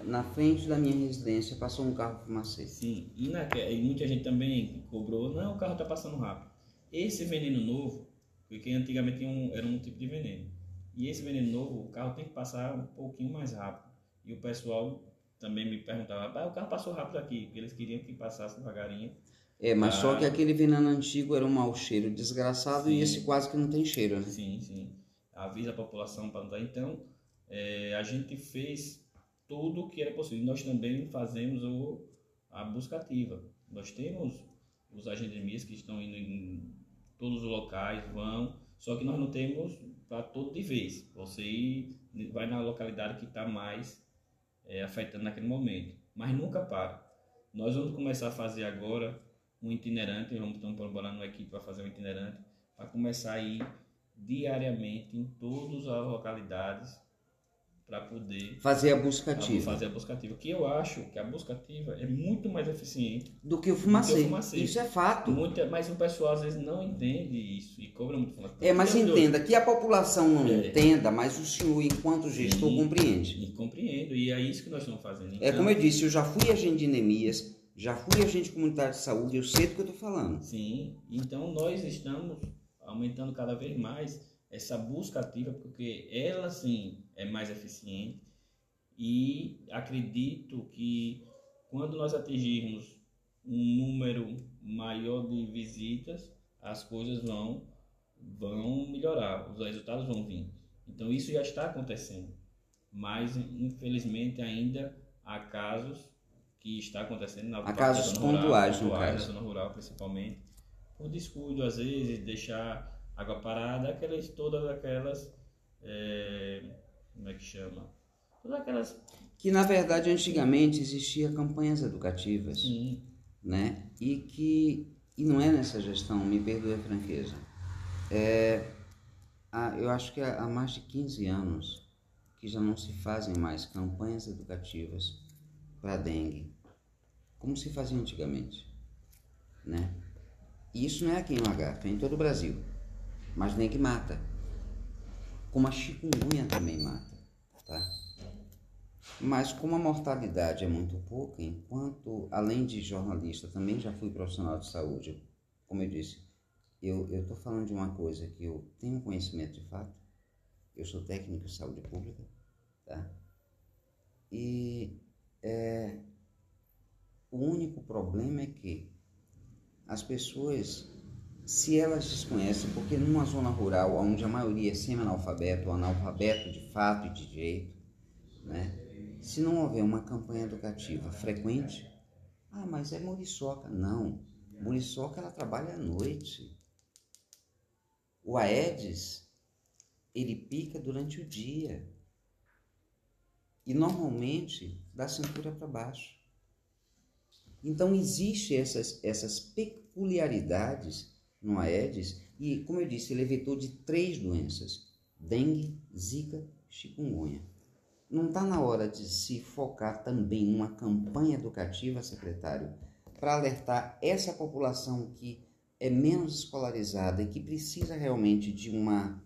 na frente da minha residência, passou um carro fumacê. Sim, e, na, e muita gente também cobrou, não, o carro está passando rápido. Esse veneno novo, porque antigamente um, era um tipo de veneno. E esse veneno novo, o carro tem que passar um pouquinho mais rápido. E o pessoal também me perguntava, ah, o carro passou rápido aqui, porque eles queriam que passasse devagarinho. É, mas ah, só que aquele veneno antigo era um mau cheiro desgraçado sim, e esse quase que não tem cheiro, né? Sim, sim. Avisa a população para não Então, é, a gente fez tudo o que era possível. Nós também fazemos o, a busca ativa. Nós temos os agentes que estão indo em todos os locais, vão, só que nós não temos para todo de vez. Você vai na localidade que está mais é, afetando naquele momento, mas nunca para. Nós vamos começar a fazer agora um itinerante, vamos estar colaborando uma equipe para fazer um itinerante, para começar a ir diariamente em todas as localidades para poder fazer a busca ativa. Fazer a busca ativa. Que eu acho que a busca ativa é muito mais eficiente do que o fumacê. Fumacê. Isso é fato. Muita, mas o pessoal às vezes não entende isso e cobra muito fumacê. É, mas entenda que a população não é. entenda, mas o senhor, enquanto gestor, Sim, compreende. E compreendo, e é isso que nós estamos fazendo. Então, é como eu disse, eu já fui agente de endemias, já fui agente comunitário de saúde, eu sei do que eu estou falando. Sim, então nós estamos aumentando cada vez mais essa busca ativa, porque ela sim é mais eficiente e acredito que quando nós atingirmos um número maior de visitas, as coisas vão vão melhorar, os resultados vão vir. Então isso já está acontecendo, mas infelizmente ainda há casos que está acontecendo na Há casos rural, pontuais, caso. na zona rural principalmente, por descuido às vezes, deixar água parada, aquelas, todas aquelas, é, como é que chama? Todas aquelas, Que na verdade antigamente existia campanhas educativas, sim, né? E que e não é nessa gestão, me perdoe a franqueza. É, há- eu acho que há, há mais de 15 anos que já não se fazem mais campanhas educativas para dengue, como se fazia antigamente, né? Isso não é aqui em Lagarto, é em todo o Brasil. Mas dengue mata. Como a chikungunya também mata, tá? Mas como a mortalidade é muito pouca, enquanto, além de jornalista, também já fui profissional de saúde, como eu disse, eu estou falando de uma coisa que eu tenho conhecimento de fato, eu sou técnico de saúde pública, tá? E é, o único problema é que as pessoas, se elas desconhecem, porque numa zona rural, onde a maioria é semi-analfabeto, ou analfabeto de fato e de jeito, né? Se não houver uma campanha educativa frequente, ah, mas é muriçoca. Não, muriçoca ela trabalha à noite. O Aedes, ele pica durante o dia. E normalmente da cintura para baixo. Então existe essas, essas peculiaridades no Aedes e, como eu disse, ele é vetor de três doenças: dengue, zika, chikungunya. Não está na hora de se focar também numa campanha educativa, secretário, para alertar essa população que é menos escolarizada e que precisa realmente de uma,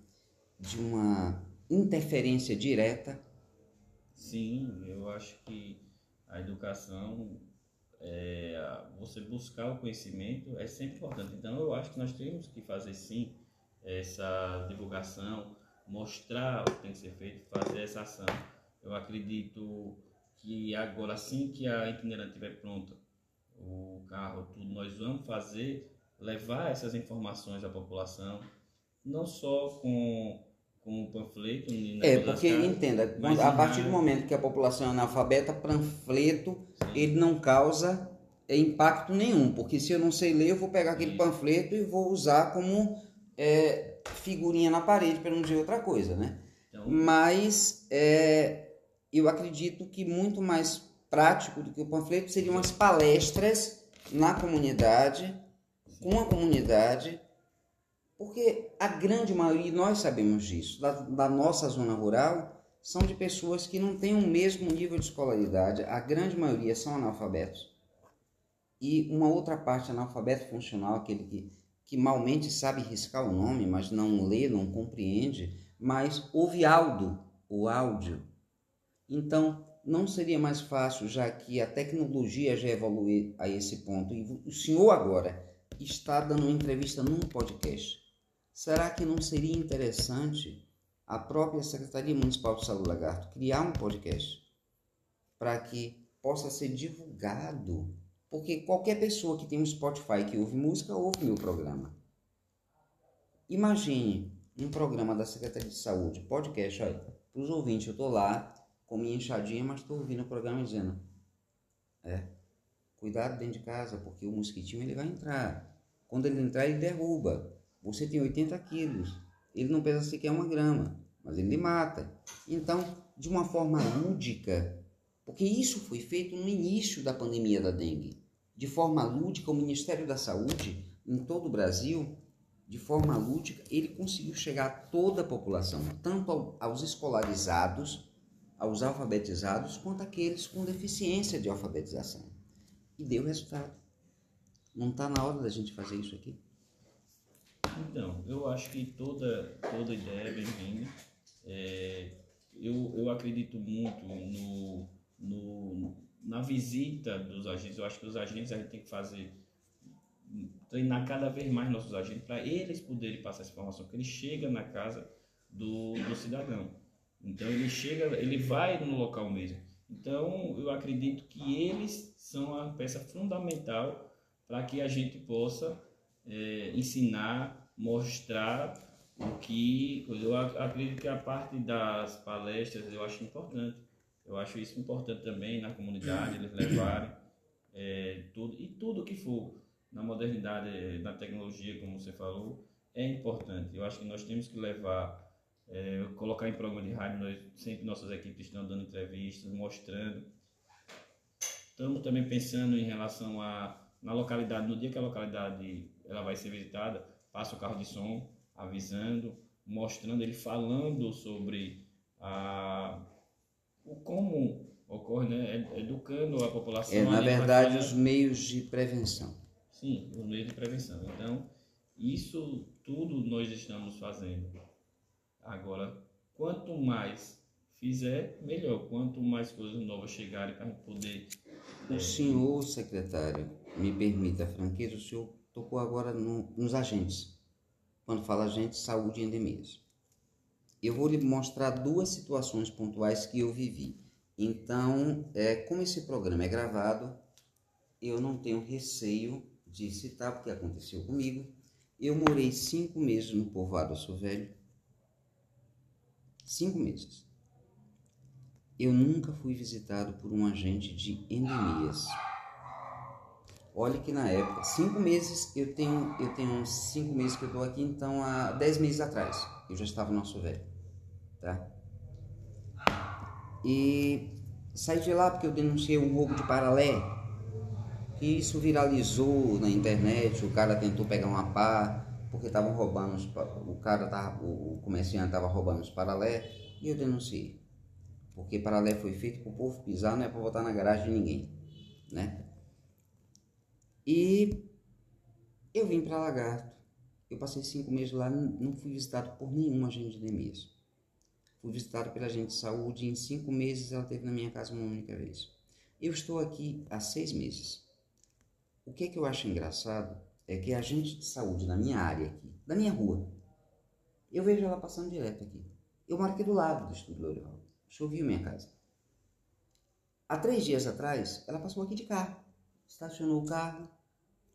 de uma interferência direta? sim, eu acho que a educação, é, você buscar o conhecimento é sempre importante. Então, eu acho que nós temos que fazer sim essa divulgação, mostrar o que tem que ser feito, fazer essa ação. Eu acredito que agora, assim que a itinerante estiver pronta, o carro, tudo, nós vamos fazer, levar essas informações à população, não só com, com o panfleto. É, porque casas, entenda, mas a partir do momento que a população é analfabeta, panfleto, Sim. ele não causa é, impacto nenhum, porque se eu não sei ler, eu vou pegar aquele Isso. panfleto e vou usar como é, figurinha na parede, para não dizer outra coisa, né? Então, Mas é, eu acredito que muito mais prático do que o panfleto seriam as palestras na comunidade, com a comunidade, porque a grande maioria, e nós sabemos disso, da, da nossa zona rural, são de pessoas que não têm o mesmo nível de escolaridade, a grande maioria são analfabetos. E uma outra parte analfabeto funcional, aquele que, que malmente sabe riscar o nome, mas não lê, não compreende, mas ouve áudio, o áudio. Então, não seria mais fácil, já que a tecnologia já evoluiu a esse ponto, e o senhor agora está dando uma entrevista num podcast. Será que não seria interessante a própria Secretaria Municipal de Saúde Lagarto criar um podcast para que possa ser divulgado? Porque qualquer pessoa que tem um Spotify que ouve música ouve meu programa. Imagine um programa da Secretaria de Saúde, podcast, olha, para os ouvintes, eu estou lá com minha enxadinha, mas estou ouvindo o programa dizendo, é, cuidado dentro de casa, porque o mosquitinho ele vai entrar. Quando ele entrar, ele derruba. Você tem 80 quilos, ele não pesa sequer uma grama, mas ele mata. Então, de uma forma lúdica, porque isso foi feito no início da pandemia da dengue. De forma lúdica, o Ministério da Saúde, em todo o Brasil, de forma lúdica, ele conseguiu chegar a toda a população, tanto ao- aos escolarizados, aos alfabetizados, quanto aqueles com deficiência de alfabetização. E deu resultado. Não está na hora da gente fazer isso aqui? Então, eu acho que toda, toda ideia é bem-vinda. É, eu, eu acredito muito no, no, na visita dos agentes. Eu acho que os agentes a gente tem que fazer, treinar cada vez mais nossos agentes para eles poderem passar essa informação, que ele chega na casa do, do cidadão. Então, ele chega, ele vai no local mesmo. Então, eu acredito que eles são a peça fundamental para que a gente possa é, ensinar, mostrar o que eu ac- acredito que a parte das palestras eu acho importante. Eu acho isso importante também na comunidade, eles levarem é, tudo, e tudo que for na modernidade, na tecnologia, como você falou, é importante. Eu acho que nós temos que levar, é, colocar em programa de rádio, nós, sempre nossas equipes estão dando entrevistas, mostrando. Estamos também pensando em relação a, na localidade, no dia que a localidade ela vai ser visitada, passa o carro de som avisando, mostrando, ele falando sobre a, o como ocorre, né? educando a população. É, na verdade, os meios de prevenção. Sim, os meios de prevenção. Então, isso tudo nós estamos fazendo. Agora, quanto mais fizer, melhor. Quanto mais coisas novas chegarem para poder. O é... senhor, secretário, me permita a franqueza, o senhor tocou agora no, nos agentes. Quando fala agentes, saúde e endemias. Eu vou lhe mostrar duas situações pontuais que eu vivi. Então, é, como esse programa é gravado, eu não tenho receio de citar, porque aconteceu comigo. Eu morei cinco meses no povoado Sou Velho. Cinco meses. Eu nunca fui visitado por um agente de endemias. Olha que na época, cinco meses, eu tenho, eu tenho uns cinco meses que eu estou aqui, então há dez meses atrás, eu já estava no nosso velho, tá? E saí de lá porque eu denunciei um roubo de paralé, que isso viralizou na internet, o cara tentou pegar uma pá, porque estavam roubando, os, o cara tava, o comerciante estava roubando os paralé, e eu denunciei. Porque paralé foi feito para o povo pisar, não é para botar na garagem de ninguém, né? E eu vim para Lagarto. Eu passei cinco meses lá, não fui visitado por nenhuma agente de Neemias. Fui visitado pela agente de saúde e em cinco meses ela teve na minha casa uma única vez. Eu estou aqui há seis meses. O que, é que eu acho engraçado é que a agente de saúde da minha área aqui, da minha rua, eu vejo ela passando direto aqui. Eu moro aqui do lado do estúdio L'Oreal. Choveu minha casa. Há três dias atrás, ela passou aqui de carro estacionou o carro.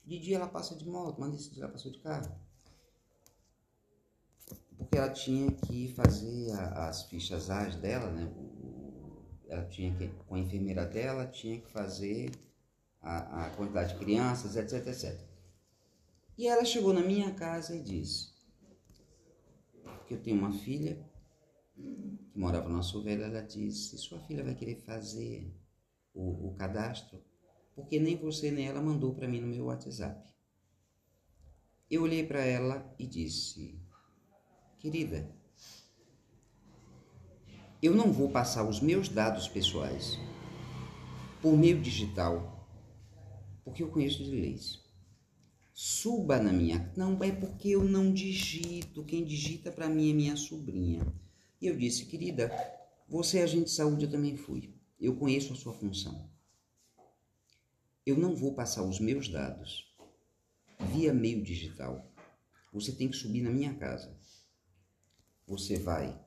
De dia ela passa de moto, mas nesse dia ela passou de carro. Porque ela tinha que fazer a, as fichas AS dela, né? ela tinha que, com a enfermeira dela, tinha que fazer a, a quantidade de crianças, etc, etc. E ela chegou na minha casa e disse que eu tenho uma filha que morava no nosso velho, ela disse, sua filha vai querer fazer o, o cadastro porque nem você nem ela mandou para mim no meu WhatsApp. Eu olhei para ela e disse: Querida, eu não vou passar os meus dados pessoais por meio digital, porque eu conheço de leis. Suba na minha. Não é porque eu não digito. Quem digita para mim é minha sobrinha. E eu disse, querida, você é agente de saúde, eu também fui. Eu conheço a sua função eu não vou passar os meus dados via meio digital. Você tem que subir na minha casa. Você vai.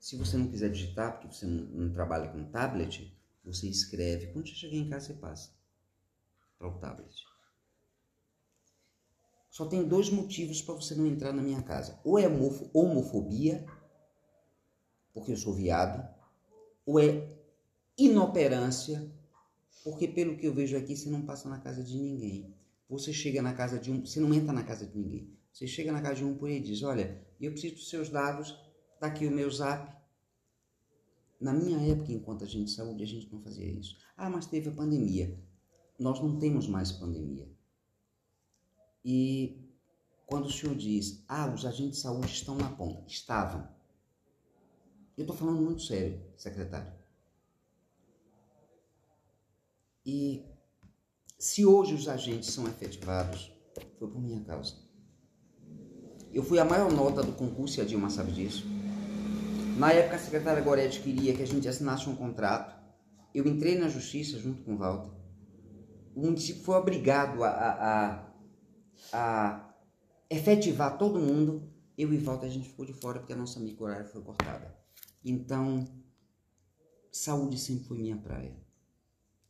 Se você não quiser digitar, porque você não, não trabalha com tablet, você escreve. Quando você chegar em casa, você passa para o tablet. Só tem dois motivos para você não entrar na minha casa. Ou é homofobia, porque eu sou viado, ou é inoperância, porque pelo que eu vejo aqui, você não passa na casa de ninguém. Você chega na casa de um, você não entra na casa de ninguém. Você chega na casa de um por e diz: Olha, eu preciso dos seus dados, tá aqui o meu zap. Na minha época, enquanto a gente saúde, a gente não fazia isso. Ah, mas teve a pandemia. Nós não temos mais pandemia. E quando o senhor diz, ah, os agentes de saúde estão na ponta, estavam. Eu estou falando muito sério, secretário. E se hoje os agentes são efetivados, foi por minha causa. Eu fui a maior nota do concurso e a Dilma sabe disso. Na época, a secretária Gorete queria que a gente assinasse um contrato. Eu entrei na justiça junto com o Walter. O município foi obrigado a, a, a efetivar todo mundo. Eu e Walter, a gente ficou de fora porque a nossa micro horária foi cortada. Então, saúde sempre foi minha praia.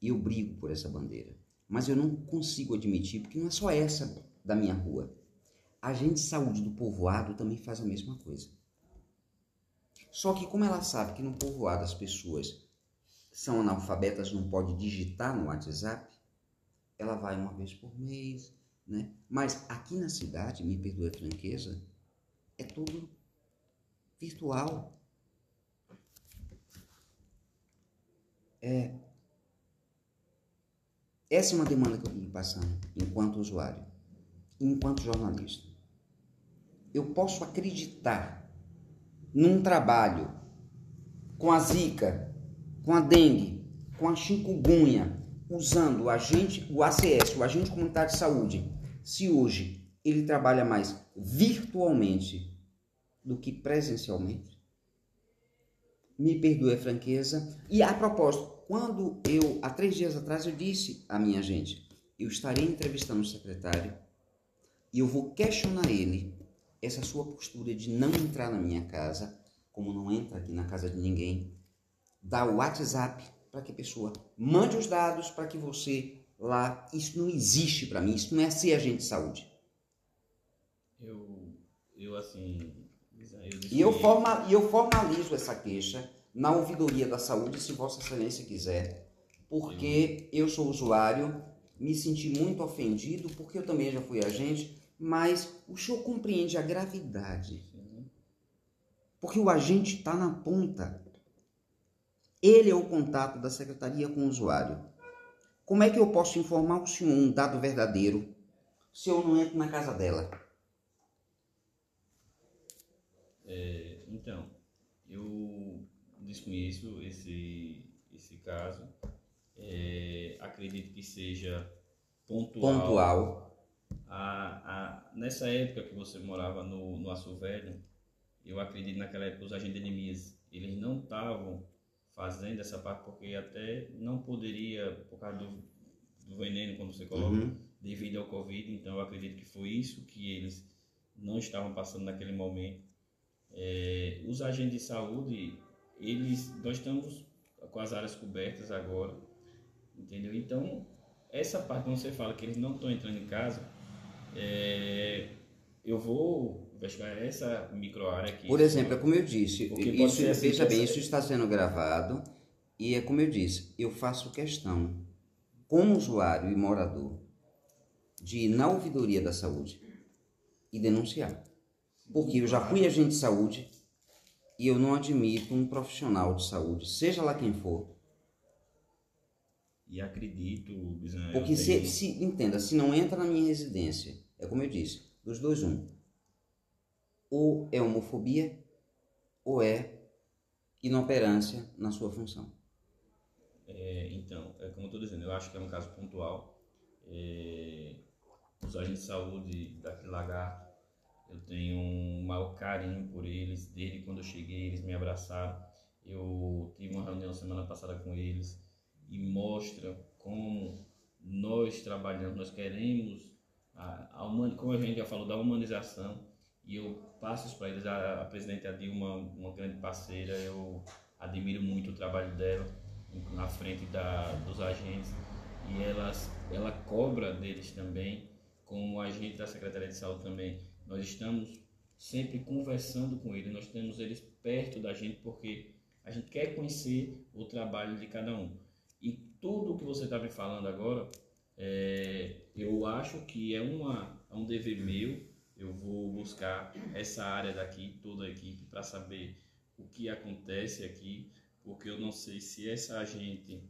E eu brigo por essa bandeira. Mas eu não consigo admitir, porque não é só essa da minha rua. A gente de saúde do povoado também faz a mesma coisa. Só que como ela sabe que no povoado as pessoas são analfabetas, não pode digitar no WhatsApp, ela vai uma vez por mês, né? Mas aqui na cidade, me perdoe a franqueza, é tudo virtual. É, essa é uma demanda que eu vim passando enquanto usuário, enquanto jornalista. Eu posso acreditar num trabalho com a zika, com a dengue, com a chikungunya, usando o agente, o ACS, o agente comunitário de saúde, se hoje ele trabalha mais virtualmente do que presencialmente? Me perdoe a franqueza. E a propósito, quando eu, há três dias atrás, eu disse à minha gente, eu estarei entrevistando o secretário e eu vou questionar ele essa sua postura de não entrar na minha casa, como não entra aqui na casa de ninguém, dar o WhatsApp para que a pessoa mande os dados para que você lá. Isso não existe para mim, isso não é ser agente de saúde. Eu, eu assim. Eu e eu, forma, eu formalizo essa queixa na ouvidoria da saúde, se Vossa Excelência quiser, porque eu sou usuário, me senti muito ofendido, porque eu também já fui agente, mas o senhor compreende a gravidade. Porque o agente está na ponta. Ele é o contato da secretaria com o usuário. Como é que eu posso informar o senhor um dado verdadeiro se eu não entro na casa dela? É, então, eu desconheço esse, esse caso. É, acredito que seja pontual. Pontual. A, a, nessa época que você morava no, no Aço Velho, eu acredito naquela época os agentes de enemias, eles não estavam fazendo essa parte porque até não poderia, por causa do, do veneno, como você coloca, uhum. devido ao Covid. Então, eu acredito que foi isso que eles não estavam passando naquele momento. É, os agentes de saúde, eles, nós estamos com as áreas cobertas agora, entendeu? Então, essa parte, quando você fala que eles não estão entrando em casa, é, eu vou investigar essa microárea aqui. Por exemplo, é como eu disse, isso, assim, veja bem, isso está sendo gravado e é como eu disse, eu faço questão, como usuário e morador, de ir na ouvidoria da saúde e denunciar. Porque eu já fui agente de saúde e eu não admito um profissional de saúde, seja lá quem for. E acredito, Bizan, Porque se, tenho... se, entenda, se não entra na minha residência, é como eu disse, dos dois um ou é homofobia ou é inoperância na sua função. É, então, é como eu estou dizendo, eu acho que é um caso pontual. É, os agentes de saúde daquele lagarto, eu tenho um maior carinho por eles. Desde quando eu cheguei, eles me abraçaram. Eu tive uma reunião semana passada com eles e mostra como nós trabalhamos, nós queremos, a, a como a gente já falou, da humanização e eu passo isso para eles. A, a presidente Adilma, uma grande parceira, eu admiro muito o trabalho dela na frente da, dos agentes e elas, ela cobra deles também, como agente da Secretaria de Saúde também. Nós estamos sempre conversando com eles, nós temos eles perto da gente porque a gente quer conhecer o trabalho de cada um. E tudo o que você está me falando agora, é, eu acho que é, uma, é um dever meu eu vou buscar essa área daqui, toda a equipe, para saber o que acontece aqui, porque eu não sei se essa agente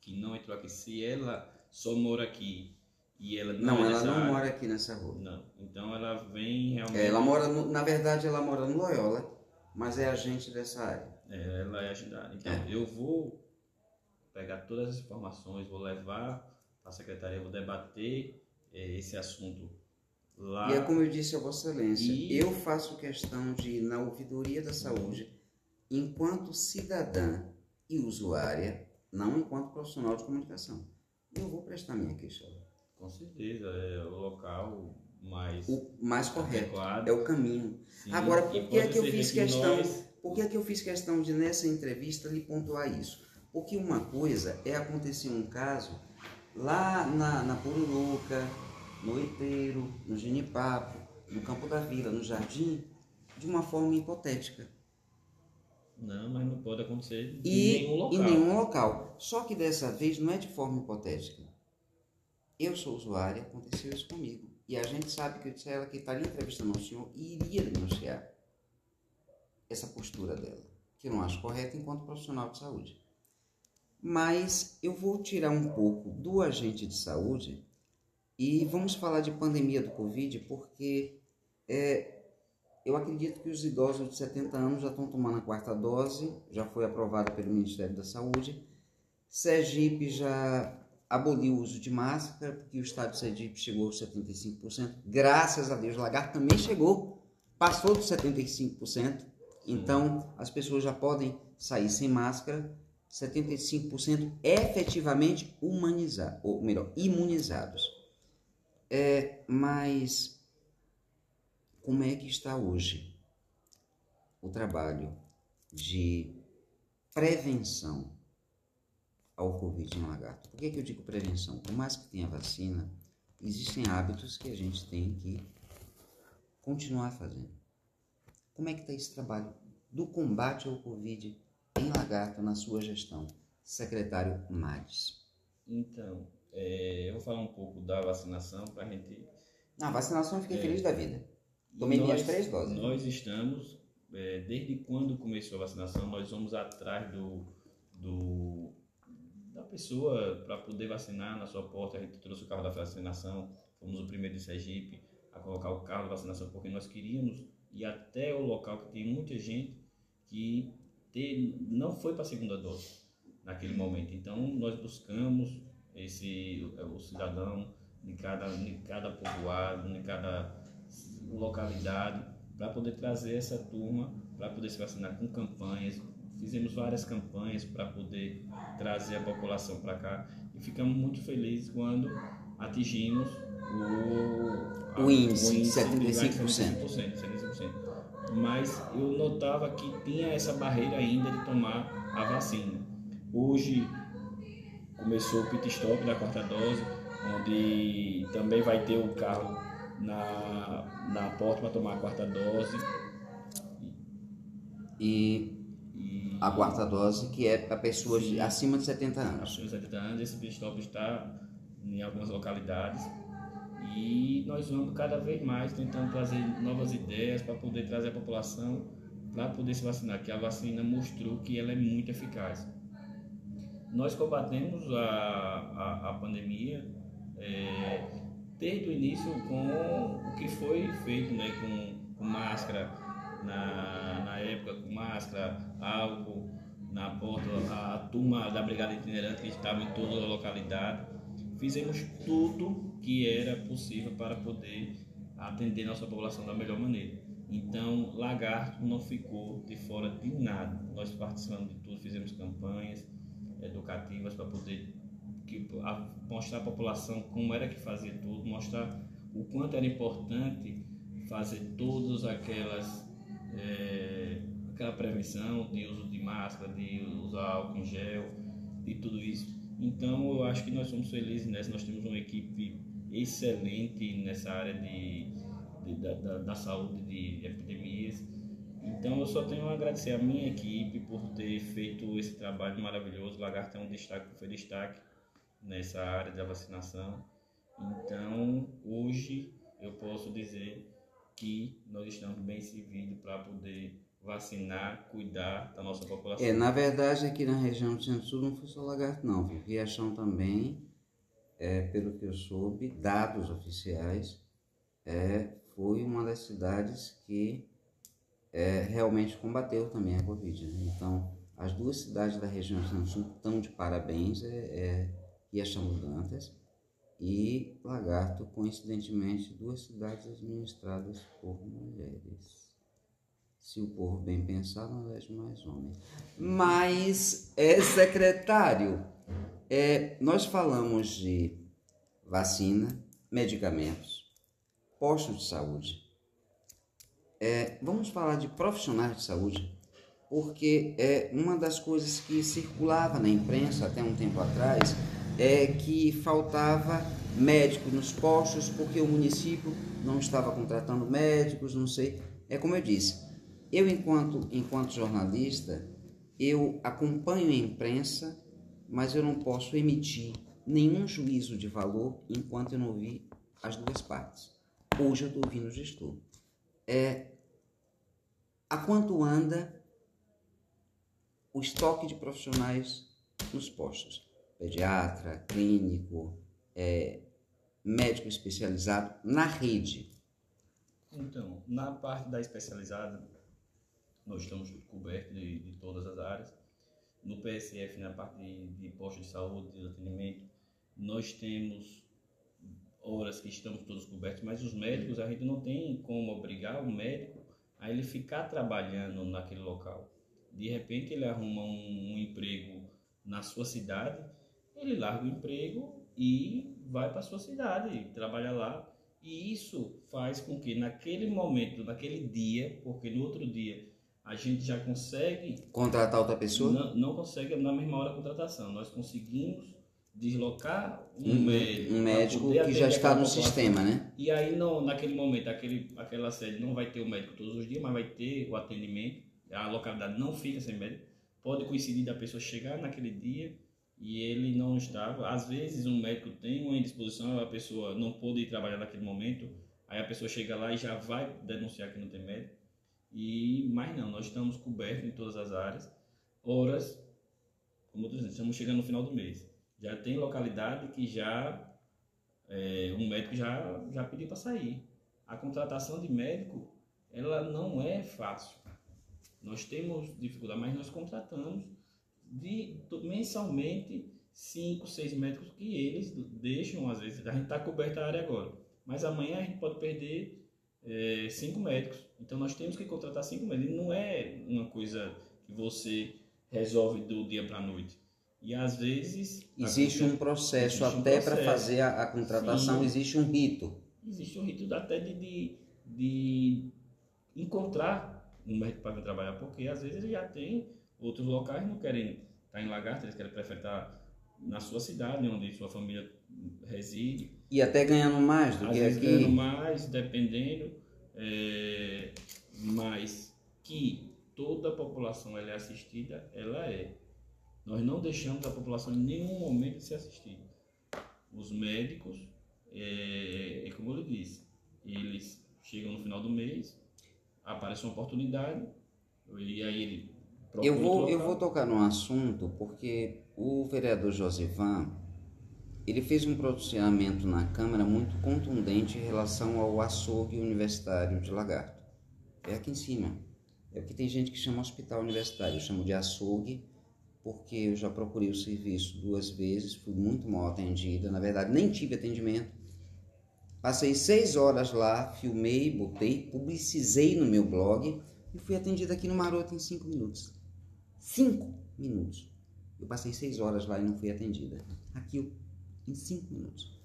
que não entrou aqui, se ela só mora aqui e ela não, não é ela não área, mora aqui nessa rua. Não, então ela vem realmente. Ela mora, no, na verdade, ela mora no Loyola, mas é agente dessa área. É, ela é agente. Então, é. eu vou pegar todas as informações, vou levar para a secretaria, vou debater é, esse assunto Lá. E é como eu disse a Vossa Excelência, e... eu faço questão de ir na ouvidoria da saúde enquanto cidadã e usuária, não enquanto profissional de comunicação. Eu vou prestar minha queixa lá. Com certeza, é o local mais, o mais correto, adequado. é o caminho. Sim. Agora, por que é que eu fiz questão, nós... por que é que eu fiz questão de nessa entrevista lhe pontuar isso? Porque uma coisa é acontecer um caso lá na, na Pururuca, no Oiteiro, no Genipapo, no Campo da Vila, no Jardim, de uma forma hipotética. Não, mas não pode acontecer e, em nenhum local. Em nenhum local. Só que dessa vez não é de forma hipotética. Eu sou usuária, aconteceu isso comigo. E a gente sabe que a ela que estaria entrevistando o senhor iria denunciar essa postura dela, que eu não acho correta enquanto profissional de saúde. Mas eu vou tirar um pouco do agente de saúde e vamos falar de pandemia do Covid, porque é, eu acredito que os idosos de 70 anos já estão tomando a quarta dose, já foi aprovada pelo Ministério da Saúde. Sergipe já aboliu o uso de máscara, porque o estado de Sergipe chegou aos 75%. Graças a Deus, Lagarto também chegou, passou dos 75%. Então, as pessoas já podem sair sem máscara, 75% efetivamente humanizados, ou melhor, imunizados. É, mas como é que está hoje o trabalho de prevenção ao Covid no lagarto? Por que, que eu digo prevenção? Por mais que tenha vacina, existem hábitos que a gente tem que continuar fazendo. Como é que está esse trabalho do combate ao Covid em Lagarto na sua gestão, secretário Mades? Então, é, eu vou falar um pouco da vacinação para a gente. Na vacinação eu fiquei é, feliz da vida. Tomei minhas três doses. Nós estamos, é, desde quando começou a vacinação, nós vamos atrás do, do da pessoa para poder vacinar na sua porta. A gente trouxe o carro da vacinação, fomos o primeiro de Sergipe a colocar o carro da vacinação porque nós queríamos ir até o local que tem muita gente que ter, não foi para a segunda dose naquele momento. Então nós buscamos esse o cidadão de cada, de cada povoado, de cada localidade, para poder trazer essa turma, para poder se vacinar com campanhas. Fizemos várias campanhas para poder trazer a população para cá e ficamos muito felizes quando atingimos o, o índice, o índice de 75%. 75%, 75% mas eu notava que tinha essa barreira ainda de tomar a vacina. Hoje começou o pit stop da quarta dose, onde também vai ter o carro na, na porta para tomar a quarta dose. E a quarta dose, que é para pessoas sim, acima de 70 anos. Acima de 70 anos, esse pit stop está em algumas localidades e nós vamos cada vez mais tentando trazer novas ideias para poder trazer a população para poder se vacinar, que a vacina mostrou que ela é muito eficaz. Nós combatemos a, a, a pandemia é, desde o início com o que foi feito, né, com, com máscara, na, na época com máscara, álcool, na porta, a, turma da Brigada Itinerante que estava em toda a localidade. Fizemos tudo que era possível para poder atender nossa população da melhor maneira. Então, Lagarto não ficou de fora de nada. Nós participamos de tudo, fizemos campanhas educativas para poder que, mostrar à população como era que fazia tudo, mostrar o quanto era importante fazer todas aquelas é, aquela prevenção de uso de máscara, de usar álcool em gel, de tudo isso. Então eu acho que nós somos felizes nessa, nós temos uma equipe excelente nessa área de, de da, da, da, saúde de epidemias. Então eu só tenho a agradecer a minha equipe por ter feito esse trabalho maravilhoso. O Lagarto é um destaque, foi destaque nessa área da vacinação. Então hoje eu posso dizer que nós estamos bem servidos para poder vacinar, cuidar da nossa população. É, na verdade aqui na região do Centro-Sul não foi só lagarto não, viu? Riachão também é, pelo que eu soube, dados oficiais, é, foi uma das cidades que é, realmente combateu também a Covid. Né? Então, as duas cidades da região Sul estão de parabéns, é, é Dantas e Lagarto, coincidentemente, duas cidades administradas por mulheres. Se o povo bem pensar, não elege mais homens. Mas, é, secretário, é, nós falamos de vacina, medicamentos, postos de saúde. É, vamos falar de profissionais de saúde, porque é uma das coisas que circulava na imprensa até um tempo atrás é que faltava médico nos postos porque o município não estava contratando médicos, não sei. É como eu disse, eu enquanto enquanto jornalista, eu acompanho a imprensa mas eu não posso emitir nenhum juízo de valor enquanto eu não ouvi as duas partes. Hoje eu estou ouvindo o gestor. É, a quanto anda o estoque de profissionais nos postos? Pediatra, clínico, é, médico especializado na rede. Então, na parte da especializada, nós estamos cobertos de, de todas as áreas. No PSF, na parte de, de posto de saúde, de atendimento, nós temos horas que estamos todos cobertos, mas os médicos, a gente não tem como obrigar o médico a ele ficar trabalhando naquele local. De repente, ele arruma um, um emprego na sua cidade, ele larga o emprego e vai para sua cidade, trabalha lá. E isso faz com que naquele momento, naquele dia, porque no outro dia a gente já consegue contratar outra pessoa? Não, não consegue na mesma hora a contratação. Nós conseguimos deslocar um, um médico, um médico que já está no sistema, né? E aí não, naquele momento, aquele, aquela sede não vai ter o médico todos os dias, mas vai ter o atendimento. A localidade não fica sem médico. Pode coincidir da pessoa chegar naquele dia e ele não estava. Às vezes um médico tem uma indisposição, a pessoa não pôde ir trabalhar naquele momento, aí a pessoa chega lá e já vai denunciar que não tem médico. E mas não, nós estamos cobertos em todas as áreas. Horas, como eu disse, estamos chegando no final do mês. Já tem localidade que já é, um médico já já pediu para sair. A contratação de médico, ela não é fácil. Nós temos dificuldade, mas nós contratamos de, mensalmente cinco, seis médicos que eles deixam, às vezes, a gente está coberta a área agora, mas amanhã a gente pode perder é, cinco médicos. Então nós temos que contratar cinco médicos. E não é uma coisa que você resolve do dia para a noite. E às vezes. Existe um processo existe até um para fazer a, a contratação, Sim. existe um rito. Existe um rito até de, de, de encontrar um médico para vir trabalhar, porque às vezes ele já tem outros locais não querem estar em Lagarto, eles querem preferir estar na sua cidade, onde sua família reside. E até ganhando mais do Às que vezes aqui. ganhando mais, dependendo, é, mas que toda a população ela é assistida, ela é. Nós não deixamos a população em nenhum momento de ser assistida. Os médicos, é, é como eu disse, eles chegam no final do mês, aparece uma oportunidade, e aí ele eu vou, eu vou tocar num assunto porque o vereador Josivan ele fez um pronunciamento na Câmara muito contundente em relação ao açougue universitário de Lagarto. É aqui em cima. É porque tem gente que chama hospital universitário. Eu chamo de açougue porque eu já procurei o serviço duas vezes, fui muito mal atendida. Na verdade, nem tive atendimento. Passei seis horas lá, filmei, botei, publicizei no meu blog e fui atendida aqui no Maroto em cinco minutos. Cinco minutos. Eu passei seis horas lá e não fui atendida. Aqui, em cinco minutos.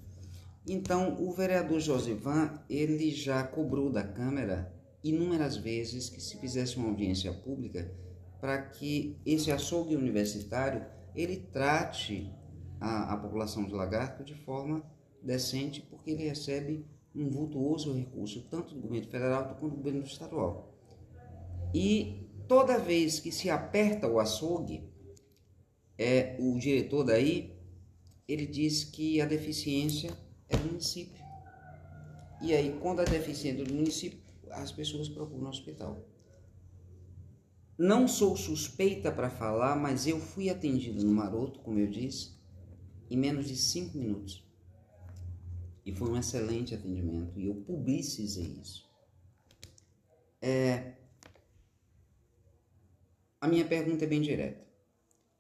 Então, o vereador Josivan, ele já cobrou da Câmara inúmeras vezes que se fizesse uma audiência pública para que esse açougue universitário, ele trate a, a população de Lagarto de forma decente, porque ele recebe um vultuoso recurso, tanto do governo federal quanto do governo estadual. E toda vez que se aperta o açougue, é, o diretor daí, ele diz que a deficiência é do município. E aí, quando a deficiência é do município, as pessoas procuram o hospital. Não sou suspeita para falar, mas eu fui atendido no Maroto, como eu disse, em menos de cinco minutos. E foi um excelente atendimento, e eu publicizei isso. É, a minha pergunta é bem direta.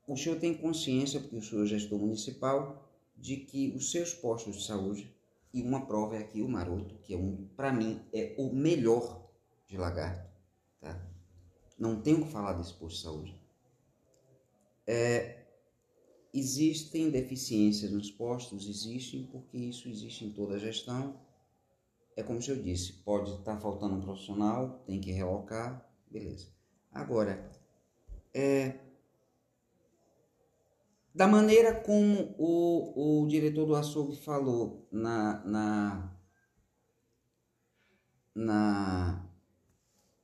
O senhor tem consciência, porque o senhor é gestor municipal, de que os seus postos de saúde, e uma prova é aqui o Maroto, que é um, para mim, é o melhor de lagarto, tá? Não tenho que falar desse posto de saúde. É, existem deficiências nos postos? Existem, porque isso existe em toda a gestão. É como se eu disse, pode estar faltando um profissional, tem que relocar, beleza. Agora, é, da maneira como o, o diretor do açougue falou na, na, na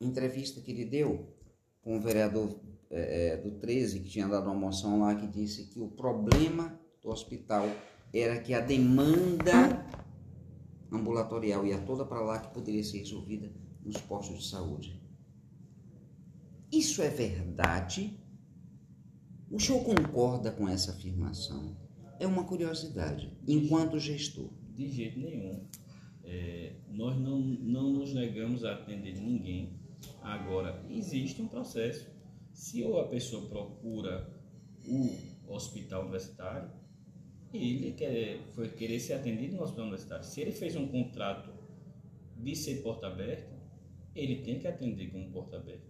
entrevista que ele deu com o vereador é, é do 13, que tinha dado uma moção lá, que disse que o problema do hospital era que a demanda ambulatorial ia toda para lá que poderia ser resolvida nos postos de saúde. Isso é verdade? O senhor concorda com essa afirmação? É uma curiosidade, enquanto gestor. De jeito nenhum. É, nós não, não nos negamos a atender ninguém. Agora, existe um processo. Se a pessoa procura o hospital universitário, ele quer, foi querer ser atendido no hospital universitário. Se ele fez um contrato de ser porta aberta, ele tem que atender como porta aberta.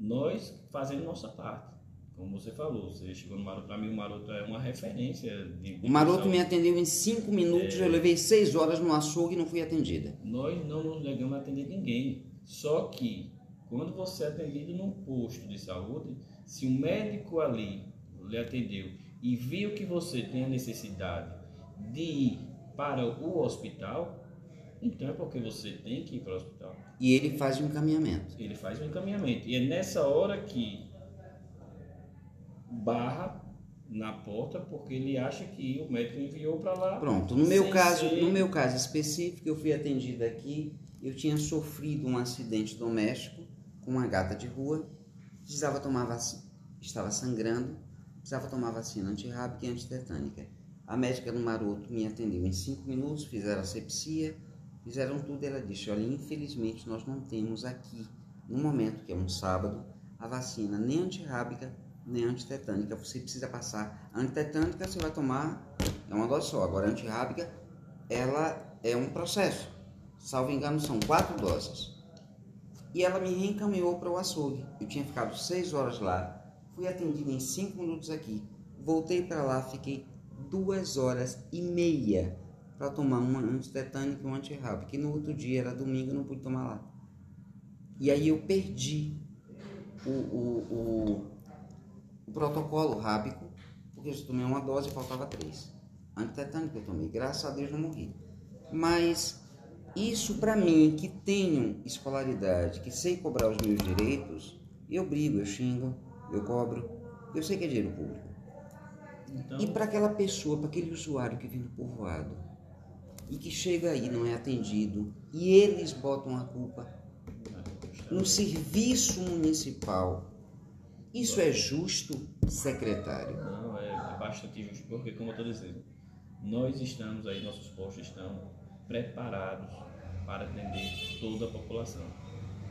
Nós fazemos nossa parte. Como você falou, você chegou no Maroto, para mim o Maroto é uma referência. De, o Maroto me atendeu em cinco minutos, é... eu levei seis horas no açougue e não fui atendida. Nós não nos negamos a atender ninguém. Só que, quando você é atendido num posto de saúde, se o médico ali lhe atendeu e viu que você tem a necessidade de ir para o hospital, então é porque você tem que ir para o hospital. E ele faz um encaminhamento. Ele faz um encaminhamento. E é nessa hora que barra na porta porque ele acha que o médico enviou para lá. Pronto. No meu caso, ser... no meu caso específico, eu fui atendida aqui. Eu tinha sofrido um acidente doméstico com uma gata de rua. Precisava tomar vacina, estava sangrando precisava tomar vacina antirrábica e antitetânica. A médica no Maroto me atendeu em cinco minutos, fizeram asepsia, fizeram tudo. Ela disse: Olha, infelizmente nós não temos aqui, no momento que é um sábado, a vacina nem antirrábica nem antitetânica. Você precisa passar. Antitetânica você vai tomar, é uma dose só. Agora, a antirrábica, ela é um processo. Salvo engano, são quatro doses. E ela me reencaminhou para o açougue. Eu tinha ficado seis horas lá Fui atendido em cinco minutos aqui. Voltei para lá, fiquei duas horas e meia para tomar uma antitetânica e um antirrábico. Que no outro dia, era domingo, eu não pude tomar lá. E aí eu perdi o, o, o, o protocolo rábico, porque eu tomei uma dose e faltava três. Antitetânica eu tomei, graças a Deus não morri. Mas isso para mim, que tenho escolaridade, que sei cobrar os meus direitos, eu brigo, eu xingo, eu cobro, eu sei que é dinheiro público. Então... E para aquela pessoa, para aquele usuário que vem do povoado e que chega aí não é atendido e eles botam a culpa no serviço municipal, isso é justo, secretário? Não, é, é bastante justo, porque como eu estou dizendo, nós estamos aí, nossos postos estão preparados para atender toda a população.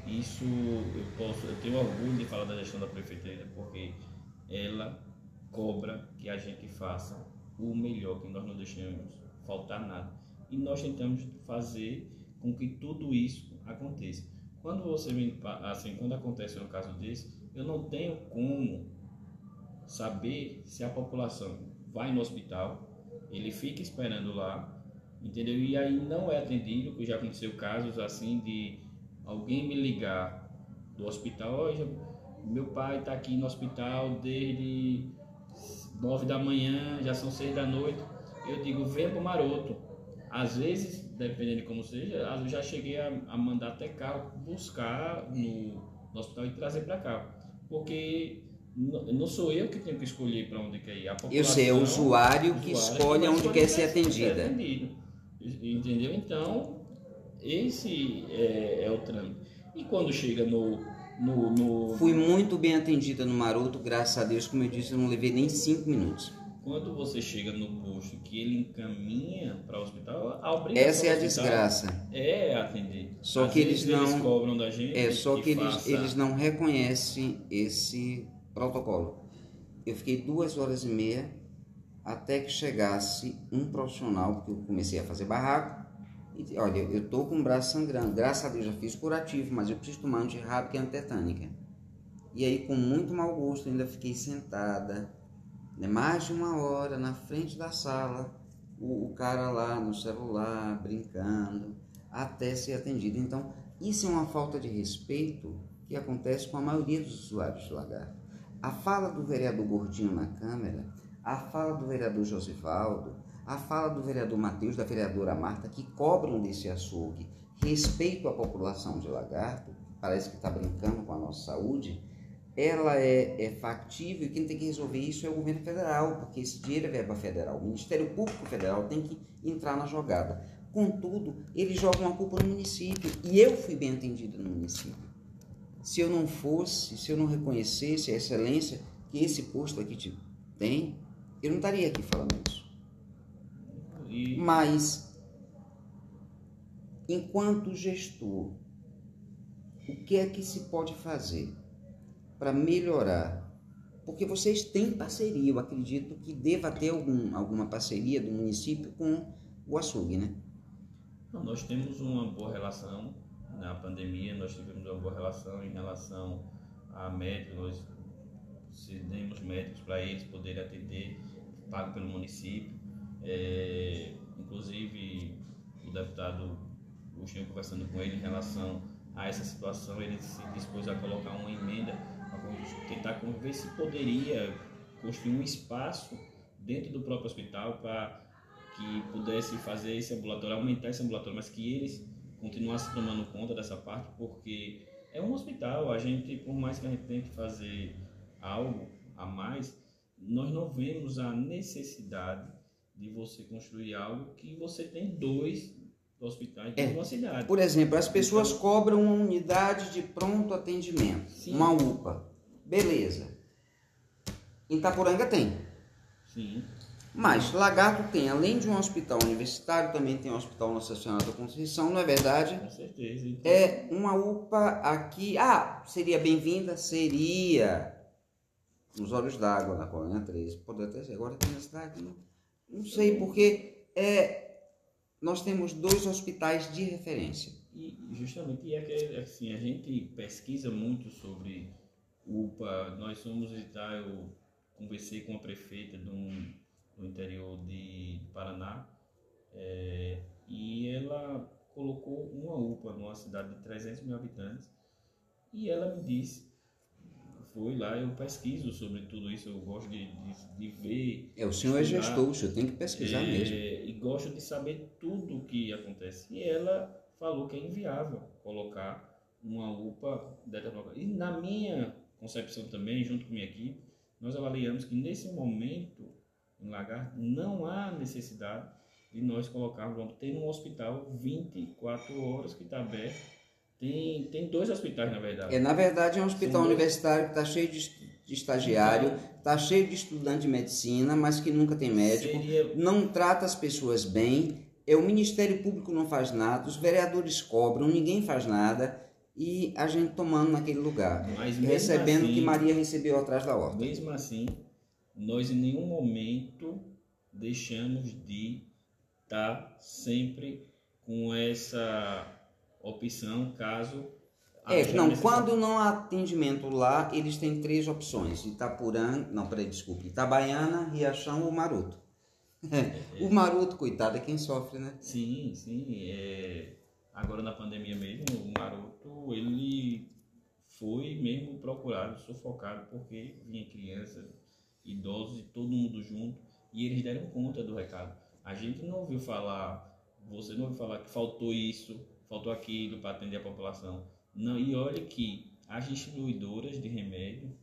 Isso eu posso, eu tenho orgulho de falar da gestão da prefeitura porque ela cobra que a gente faça o melhor, que nós não deixemos faltar nada. E nós tentamos fazer com que tudo isso aconteça. Quando você me, assim, quando acontece um caso desse, eu não tenho como saber se a população vai no hospital, ele fica esperando lá, entendeu? E aí não é atendido, porque já aconteceu casos assim de alguém me ligar do hospital, hoje meu pai está aqui no hospital desde nove da manhã, já são seis da noite, eu digo, vem pro Maroto. Às vezes, dependendo de como seja, eu já cheguei a, a mandar até carro buscar no, no hospital e trazer para cá. Porque não sou eu que tenho que escolher para onde quer ir. eu sei, é o usuário, que escolhe onde quer ser atendida. Ser atendido. Entendeu? Então, esse é, é o trâmite. E quando chega no, no, no, Fui muito bem atendida no Maroto, graças a Deus, como eu disse, eu não levei nem cinco minutos. Quando você chega no posto que ele encaminha para o hospital, a obrigação Essa é a desgraça. É atender. Só Às que eles não eles cobram da gente. É, só que, que eles, faça... eles não reconhecem esse protocolo. Eu fiquei duas horas e meia até que chegasse um profissional, porque eu comecei a fazer barraco, e, olha, eu tô com o braço sangrando. Graças a Deus já fiz curativo, mas eu preciso tomar antirrábica e antetânica. E aí, com muito mau gosto, ainda fiquei sentada, mais de uma hora na frente da sala, o, o cara lá no celular, brincando, até ser atendido. Então, isso é uma falta de respeito que acontece com a maioria dos usuários do lagarto. A fala do vereador Gordinho na Câmara, a fala do vereador Josivaldo, a fala do vereador Matheus, da vereadora Marta, que cobram desse açougue respeito à população de lagarto, parece que está brincando com a nossa saúde, ela é, é factível e quem tem que resolver isso é o governo federal, porque esse dinheiro é verba federal. O Ministério Público Federal tem que entrar na jogada. Contudo, eles jogam a culpa no município e eu fui bem atendido no município. Se eu não fosse, se eu não reconhecesse a excelência que esse posto aqui tem, eu não estaria aqui falando isso. E Mas, enquanto gestor, o que é que se pode fazer para melhorar? Porque vocês têm parceria, eu acredito que deva ter algum, alguma parceria do município com o açougue, né? Não, nós temos uma boa relação na pandemia, nós tivemos uma boa relação em relação a médicos, nós cedemos médicos para eles poderem atender, pago pelo município. É, inclusive, o deputado Agostinho conversando com ele em relação a essa situação, ele se dispôs a colocar uma emenda tentar ver se poderia construir um espaço dentro do próprio hospital para que pudesse fazer esse ambulatório, aumentar esse ambulatório, mas que eles continuassem tomando conta dessa parte, porque é um hospital, a gente, por mais que a gente tente fazer algo a mais, nós não vemos a necessidade de você construir algo que você tem dois hospitais É. em uma cidade. Por exemplo, as pessoas Então- cobram uma unidade de pronto atendimento, Sim. uma UPA. Beleza. Em Itaporanga tem. Sim, Mas Lagarto tem, além de um hospital universitário, também tem um hospital Nossa Senhora da Conceição, não é verdade? com certeza. Então, É uma UPA aqui. Ah, seria bem-vinda? Seria. Nos Olhos d'Água, na Colônia 13. Pode até ser. Agora tem na cidade, não, não sei, porque é, nós temos dois hospitais de referência. E justamente e é que assim, a gente pesquisa muito sobre UPA. Nós fomos visitar, eu conversei com a prefeita do, do interior de Paraná é, e ela colocou uma UPA numa cidade de 300 mil habitantes e ela me disse, foi lá, eu pesquiso sobre tudo isso, eu gosto de, de, de ver É, o senhor é estudar. gestor, o senhor tem que pesquisar É, mesmo. E gosto de saber tudo o que acontece. E ela falou que é inviável colocar uma UPA dessa forma. E na minha concepção também, junto com minha equipe, nós avaliamos que nesse momento, em Lagarto, não há necessidade de nós colocarmos, vamos ter um hospital 24 horas que está aberto. Tem, tem dois hospitais, na verdade. É, na verdade, é um hospital Sim. universitário que está cheio de, de estagiário, está cheio de estudante de medicina, mas que nunca tem médico. Seria- não trata as pessoas bem, é, o Ministério Público não faz nada, os vereadores cobram, ninguém faz nada e a gente tomando naquele lugar, recebendo o que assim- Maria recebeu atrás da horta. Mesmo assim, nós em nenhum momento deixamos de estar sempre com essa opção caso É, não, quando não há atendimento lá, eles têm três opções: Itapurã, não, peraí, desculpe, Itabaiana, Riachão ou Maroto. o Maroto, coitado, é quem sofre, né? Sim, sim. é, Agora na pandemia mesmo, o Maroto, ele foi mesmo procurado, sufocado, porque vinha crianças, idosos e todo mundo junto, e eles deram conta do recado. A gente não ouviu falar, você não ouviu falar que faltou isso, faltou aquilo para atender a população. Não, e olha que as distribuidoras de remédio,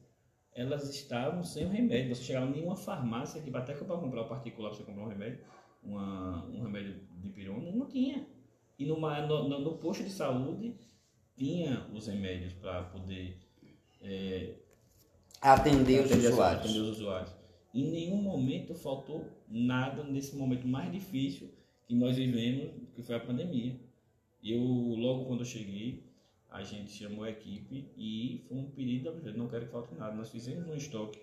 elas estavam sem o remédio. Você chegava em uma farmácia que até que para comprar o particular, pra você comprar um remédio, uma, um remédio de pirona, não tinha. E numa, no, no, posto de saúde tinha os remédios para poder é, Atender os usuários. atender os usuários. Em nenhum momento faltou nada nesse momento mais difícil que nós vivemos, que foi a pandemia. Eu, logo quando eu cheguei, a gente chamou a equipe e foi um pedido da prefeitura, não quero que falte nada. Nós fizemos um estoque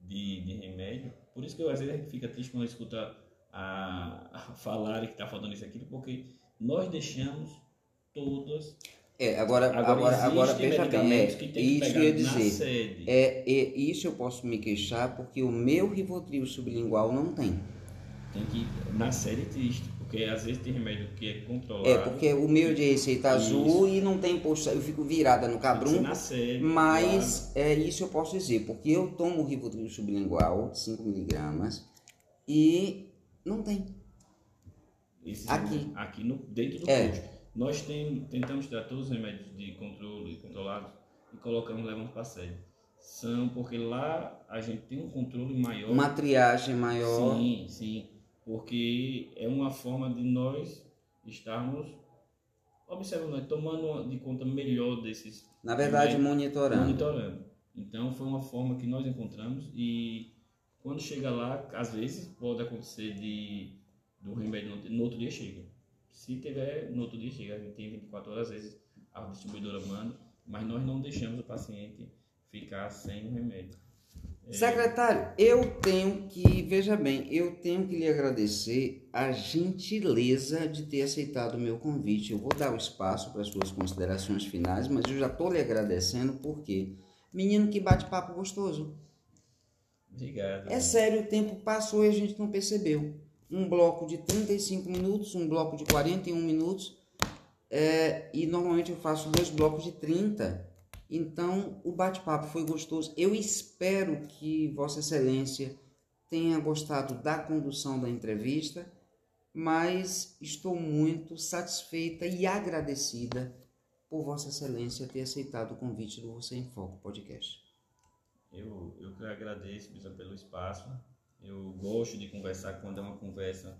de, de remédio, por isso que eu, às vezes a gente fica triste quando escuta a, a falarem que está faltando isso aquilo, porque nós deixamos todas. É, agora, agora, agora, existem veja bem, é, que tem que isso ia dizer. É, é, isso eu posso me queixar porque o meu Rivotril sublingual não tem. Tem que na série triste, porque às vezes tem remédio que é controlado. É, porque o meu de receita azul e não tem posto, eu fico virada no cabrum, na série. mas é isso eu posso dizer, porque eu tomo Rivotril sublingual, 5mg, e não tem. Esse- aqui. aqui no, dentro do É. posto. Nós tem, tentamos tirar todos os remédios de controle controlados e colocamos levamos para a sede. São porque lá a gente tem um controle maior. Uma triagem maior. Sim, sim. Porque é uma forma de nós estarmos observando, né, tomando de conta melhor desses. Na verdade, monitorando. Monitorando. Então foi uma forma que nós encontramos e quando chega lá, às vezes pode acontecer de do remédio no, no outro dia chega. Se tiver, no outro dia chega. A gente tem 24 horas, às vezes a distribuidora manda, mas nós não deixamos o paciente ficar sem o remédio. É... Secretário, eu tenho que, veja bem, eu tenho que lhe agradecer a gentileza de ter aceitado o meu convite. Eu vou dar o espaço para as suas considerações finais, mas eu já estou lhe agradecendo porque, menino que bate papo gostoso. Obrigado. É sério, o tempo passou e a gente não percebeu. Um bloco de 35 minutos, um bloco de 41 minutos, é, e normalmente eu faço dois blocos de 30. Então, o bate-papo foi gostoso. Eu espero que Vossa Excelência tenha gostado da condução da entrevista, mas estou muito satisfeita e agradecida por Vossa Excelência ter aceitado o convite do Você em Foco podcast. Eu, eu que agradeço, Bisa, pelo espaço. Eu gosto de conversar quando é uma conversa.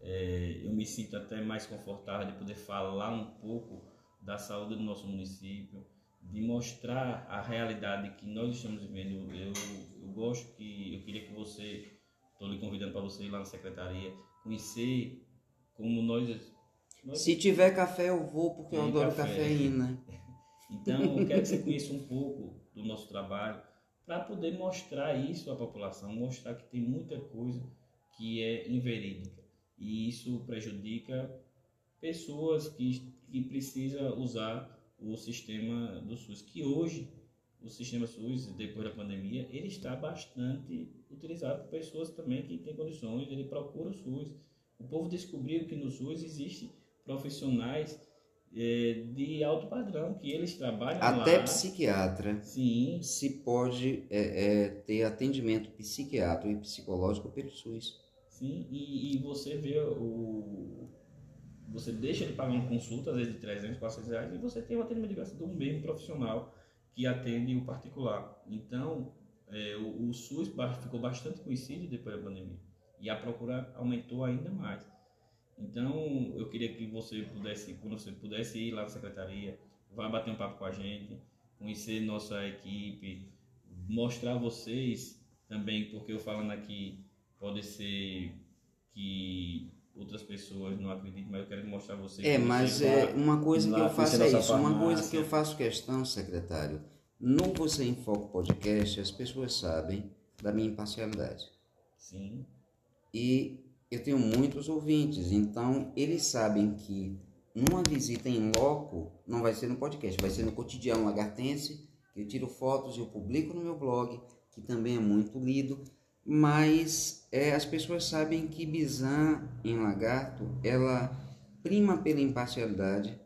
É, eu me sinto até mais confortável de poder falar um pouco da saúde do nosso município, de mostrar a realidade que nós estamos vivendo. Eu, eu gosto que, eu queria que você, estou lhe convidando para você ir lá na secretaria, conhecer como nós, nós... Se tiver café eu vou, porque eu adoro café. cafeína. Então, eu quero que você conheça um pouco do nosso trabalho, para poder mostrar isso à população, mostrar que tem muita coisa que é inverídica e isso prejudica pessoas que, que precisam usar o sistema do SUS, que hoje o sistema SUS, depois da pandemia, ele está bastante utilizado por pessoas também que têm condições, ele procura o SUS. O povo descobriu que no SUS existe profissionais é, de alto padrão, que eles trabalham Até lá. psiquiatra Sim. se pode é, é, ter atendimento psiquiátrico e psicológico pelo SUS. Sim, e, e, você vê o... Você deixa de pagar uma consulta, às vezes de 300, 400 reais, e você tem um atendimento de graça do mesmo profissional que atende o particular. Então, é, o, o SUS ficou bastante conhecido depois da pandemia. E a procura aumentou ainda mais. Então, eu queria que você pudesse, quando você pudesse ir lá na secretaria, vá bater um papo com a gente, conhecer nossa equipe, mostrar a vocês também, porque eu falando aqui, pode ser que outras pessoas não acreditem, mas eu quero mostrar a vocês. É, mas é uma coisa que eu faço é isso, uma coisa que eu faço questão, secretário, no Você em Foco Podcast, as pessoas sabem da minha imparcialidade. Sim. E eu tenho muitos ouvintes, então eles sabem que uma visita em loco não vai ser no podcast, vai ser no cotidiano lagartense, que eu tiro fotos e eu publico no meu blog, que também é muito lido, mas é, as pessoas sabem que Bizan em Lagarto, ela prima pela imparcialidade,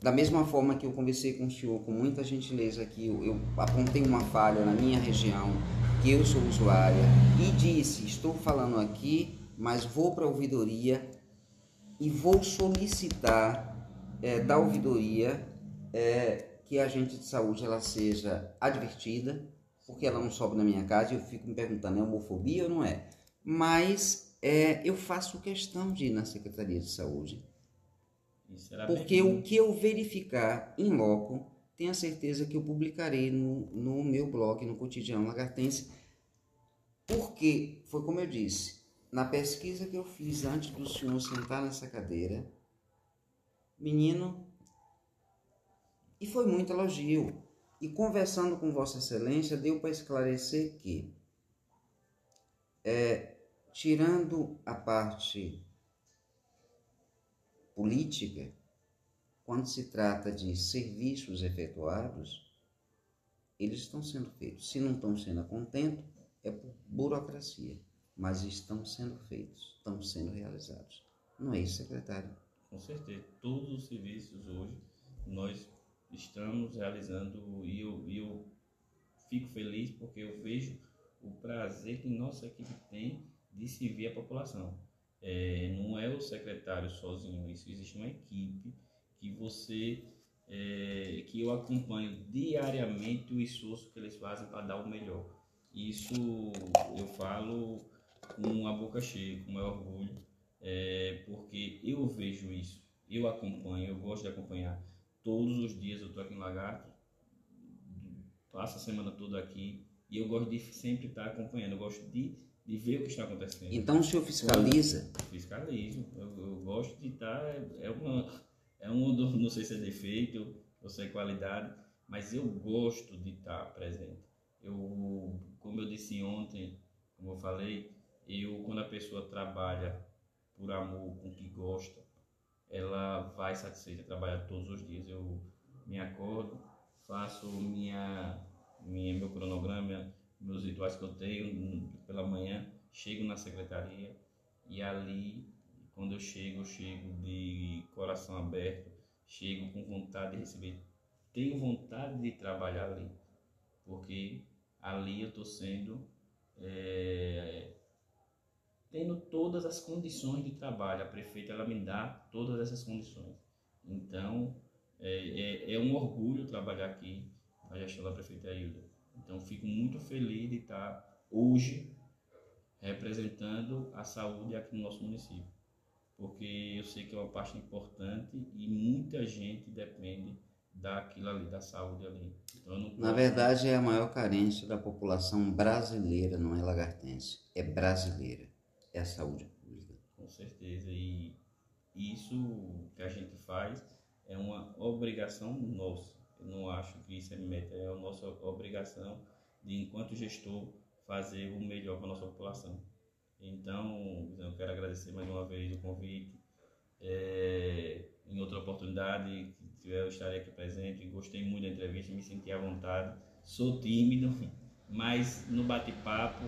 da mesma forma que eu conversei com o senhor com muita gentileza aqui, eu, eu apontei uma falha na minha região, que eu sou usuária, e disse: Estou falando aqui, mas vou para a ouvidoria e vou solicitar é, da ouvidoria é, que a agente de saúde ela seja advertida, porque ela não sobe na minha casa e eu fico me perguntando: é homofobia ou não é? Mas é, eu faço questão de ir na Secretaria de Saúde. Porque o que eu verificar em loco tenha certeza que eu publicarei no, no meu blog, no Cotidiano Lagartense, porque foi como eu disse, na pesquisa que eu fiz antes do senhor sentar nessa cadeira, menino, e foi muito elogio. E conversando com Vossa Excelência, deu para esclarecer que, é, tirando a parte política, quando se trata de serviços efetuados, eles estão sendo feitos. Se não estão sendo a contento, é por burocracia, mas estão sendo feitos, estão sendo realizados. Não é isso, secretário? Com certeza. Todos os serviços hoje nós estamos realizando e eu, eu fico feliz porque eu vejo o prazer que nossa equipe tem de servir a população. É, não é o secretário sozinho, isso existe uma equipe que você é, que eu acompanho diariamente o esforço que eles fazem para dar o melhor. Isso eu falo com a boca cheia, com o maior orgulho, é, porque eu vejo isso, eu acompanho, eu gosto de acompanhar. Todos os dias eu estou aqui em Lagarto, passo a semana toda aqui e eu gosto de sempre estar acompanhando, eu gosto de, de ver o que está acontecendo. Então o senhor fiscaliza? Fiscalizo, eu, eu gosto de estar, é, é uma, é um, não sei se é defeito ou se é qualidade, mas eu gosto de estar presente. Eu, como eu disse ontem, como eu falei, eu quando a pessoa trabalha por amor, com o que gosta, ela vai satisfeita trabalhar todos os dias. Eu me acordo, faço minha, minha meu cronograma, meus rituais que eu tenho pela manhã, chego na secretaria e ali, quando eu chego, eu chego de coração aberto, chego com vontade de receber, tenho vontade de trabalhar ali, porque ali eu estou sendo é, tendo todas as condições de trabalho. A prefeita ela me dá todas essas condições. Então, é, é, é um orgulho trabalhar aqui na gestão da prefeita Hilda. Então, fico muito feliz de estar hoje representando a saúde aqui no nosso município. Porque eu sei que é uma parte importante e muita gente depende daquilo ali, da saúde ali. Então, Na verdade, é a maior carência da população brasileira, não é lagartense, é brasileira é a saúde pública. Com certeza. E isso que a gente faz é uma obrigação nossa. Não acho que isso é meta, é a nossa obrigação de, enquanto gestor, fazer o melhor para a nossa população. Então, eu quero agradecer mais uma vez o convite. É, em outra oportunidade, tiver, eu estarei aqui presente. Gostei muito da entrevista, me senti à vontade. Sou tímido, mas no bate-papo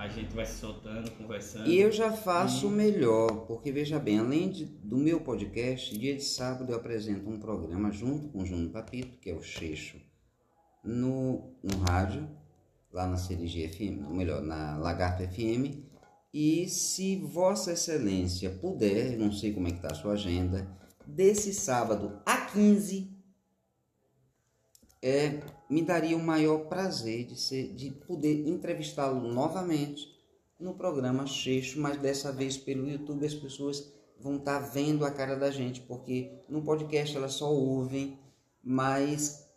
a gente vai se soltando, conversando. E eu já faço e... melhor, porque veja bem, além de, do meu podcast, dia de sábado eu apresento um programa junto com o Júnior Papito, que é o Cheixo, no, no rádio, lá na CLG FM, ou melhor, na Lagarto FM. E se Vossa Excelência puder, não sei como é que está a sua agenda, desse sábado a 15 é, me daria o maior prazer de, ser, de poder entrevistá-lo novamente no programa Cheixo, mas dessa vez pelo YouTube as pessoas vão estar tá vendo a cara da gente, porque no podcast elas só ouvem, mas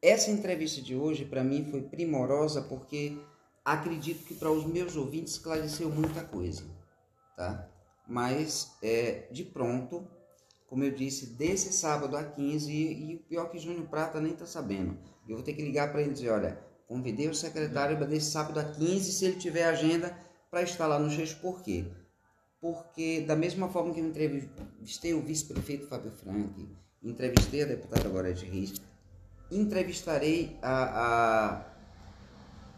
essa entrevista de hoje para mim foi primorosa porque acredito que para os meus ouvintes esclareceu muita coisa, tá? Mas é, de pronto como eu disse, desse sábado a 15, e, e o pior que Júnior Prata nem está sabendo. Eu vou ter que ligar para ele e dizer, olha, convidei o secretário para desse sábado a 15, se ele tiver agenda, para estar lá no Cheixo. Por quê? Porque da mesma forma que eu entrevistei o vice-prefeito Fábio Frank, entrevistei a deputada Gorete Riz, entrevistarei a,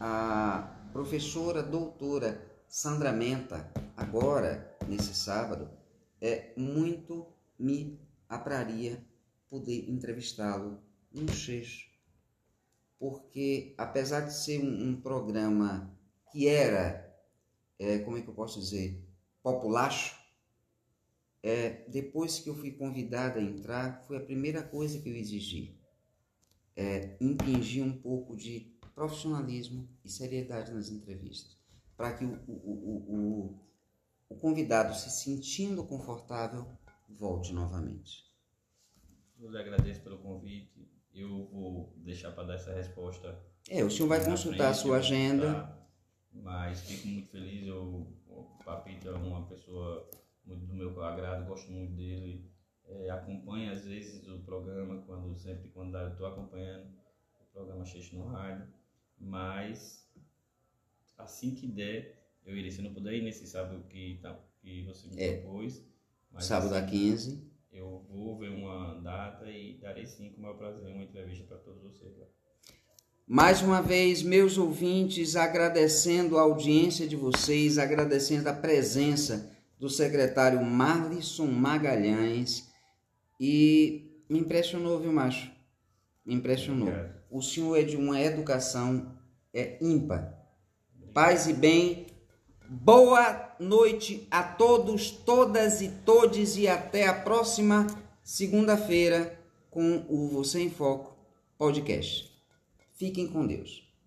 a, a professora doutora Sandra Menta agora, nesse sábado, é muito me apraria poder entrevistá-lo no Cheixo, porque apesar de ser um, um programa que era, é, como é que eu posso dizer, populacho, é, depois que eu fui convidada a entrar, foi a primeira coisa que eu exigi. É, impingir um pouco de profissionalismo e seriedade nas entrevistas, para que o, o, o, o convidado se sentindo confortável volte novamente. Eu lhe agradeço pelo convite. Eu vou deixar para dar essa resposta. É, o senhor vai consultar a sua agenda. mas fico muito feliz. Eu, o Papito é uma pessoa muito do meu agrado, gosto muito dele. É, acompanho às vezes o programa, quando sempre quando eu estou acompanhando o programa Xixi no rádio. Mas assim que der, eu irei. Se não puder ir nesse sábado que, tá, que você me é. propôs mas, Sábado assim, a 15. Eu vou ver uma data e darei sim com o maior prazer uma entrevista para todos vocês lá. Mais uma vez, meus ouvintes, agradecendo a audiência de vocês, agradecendo a presença do secretário Marlisson Magalhães. E me impressionou, viu, macho? Me impressionou. Obrigado. O senhor é de uma educação é, ímpar. Paz e bem Boa noite a todos, todas e todes e até a próxima segunda-feira com o Você em Foco podcast. Fiquem com Deus.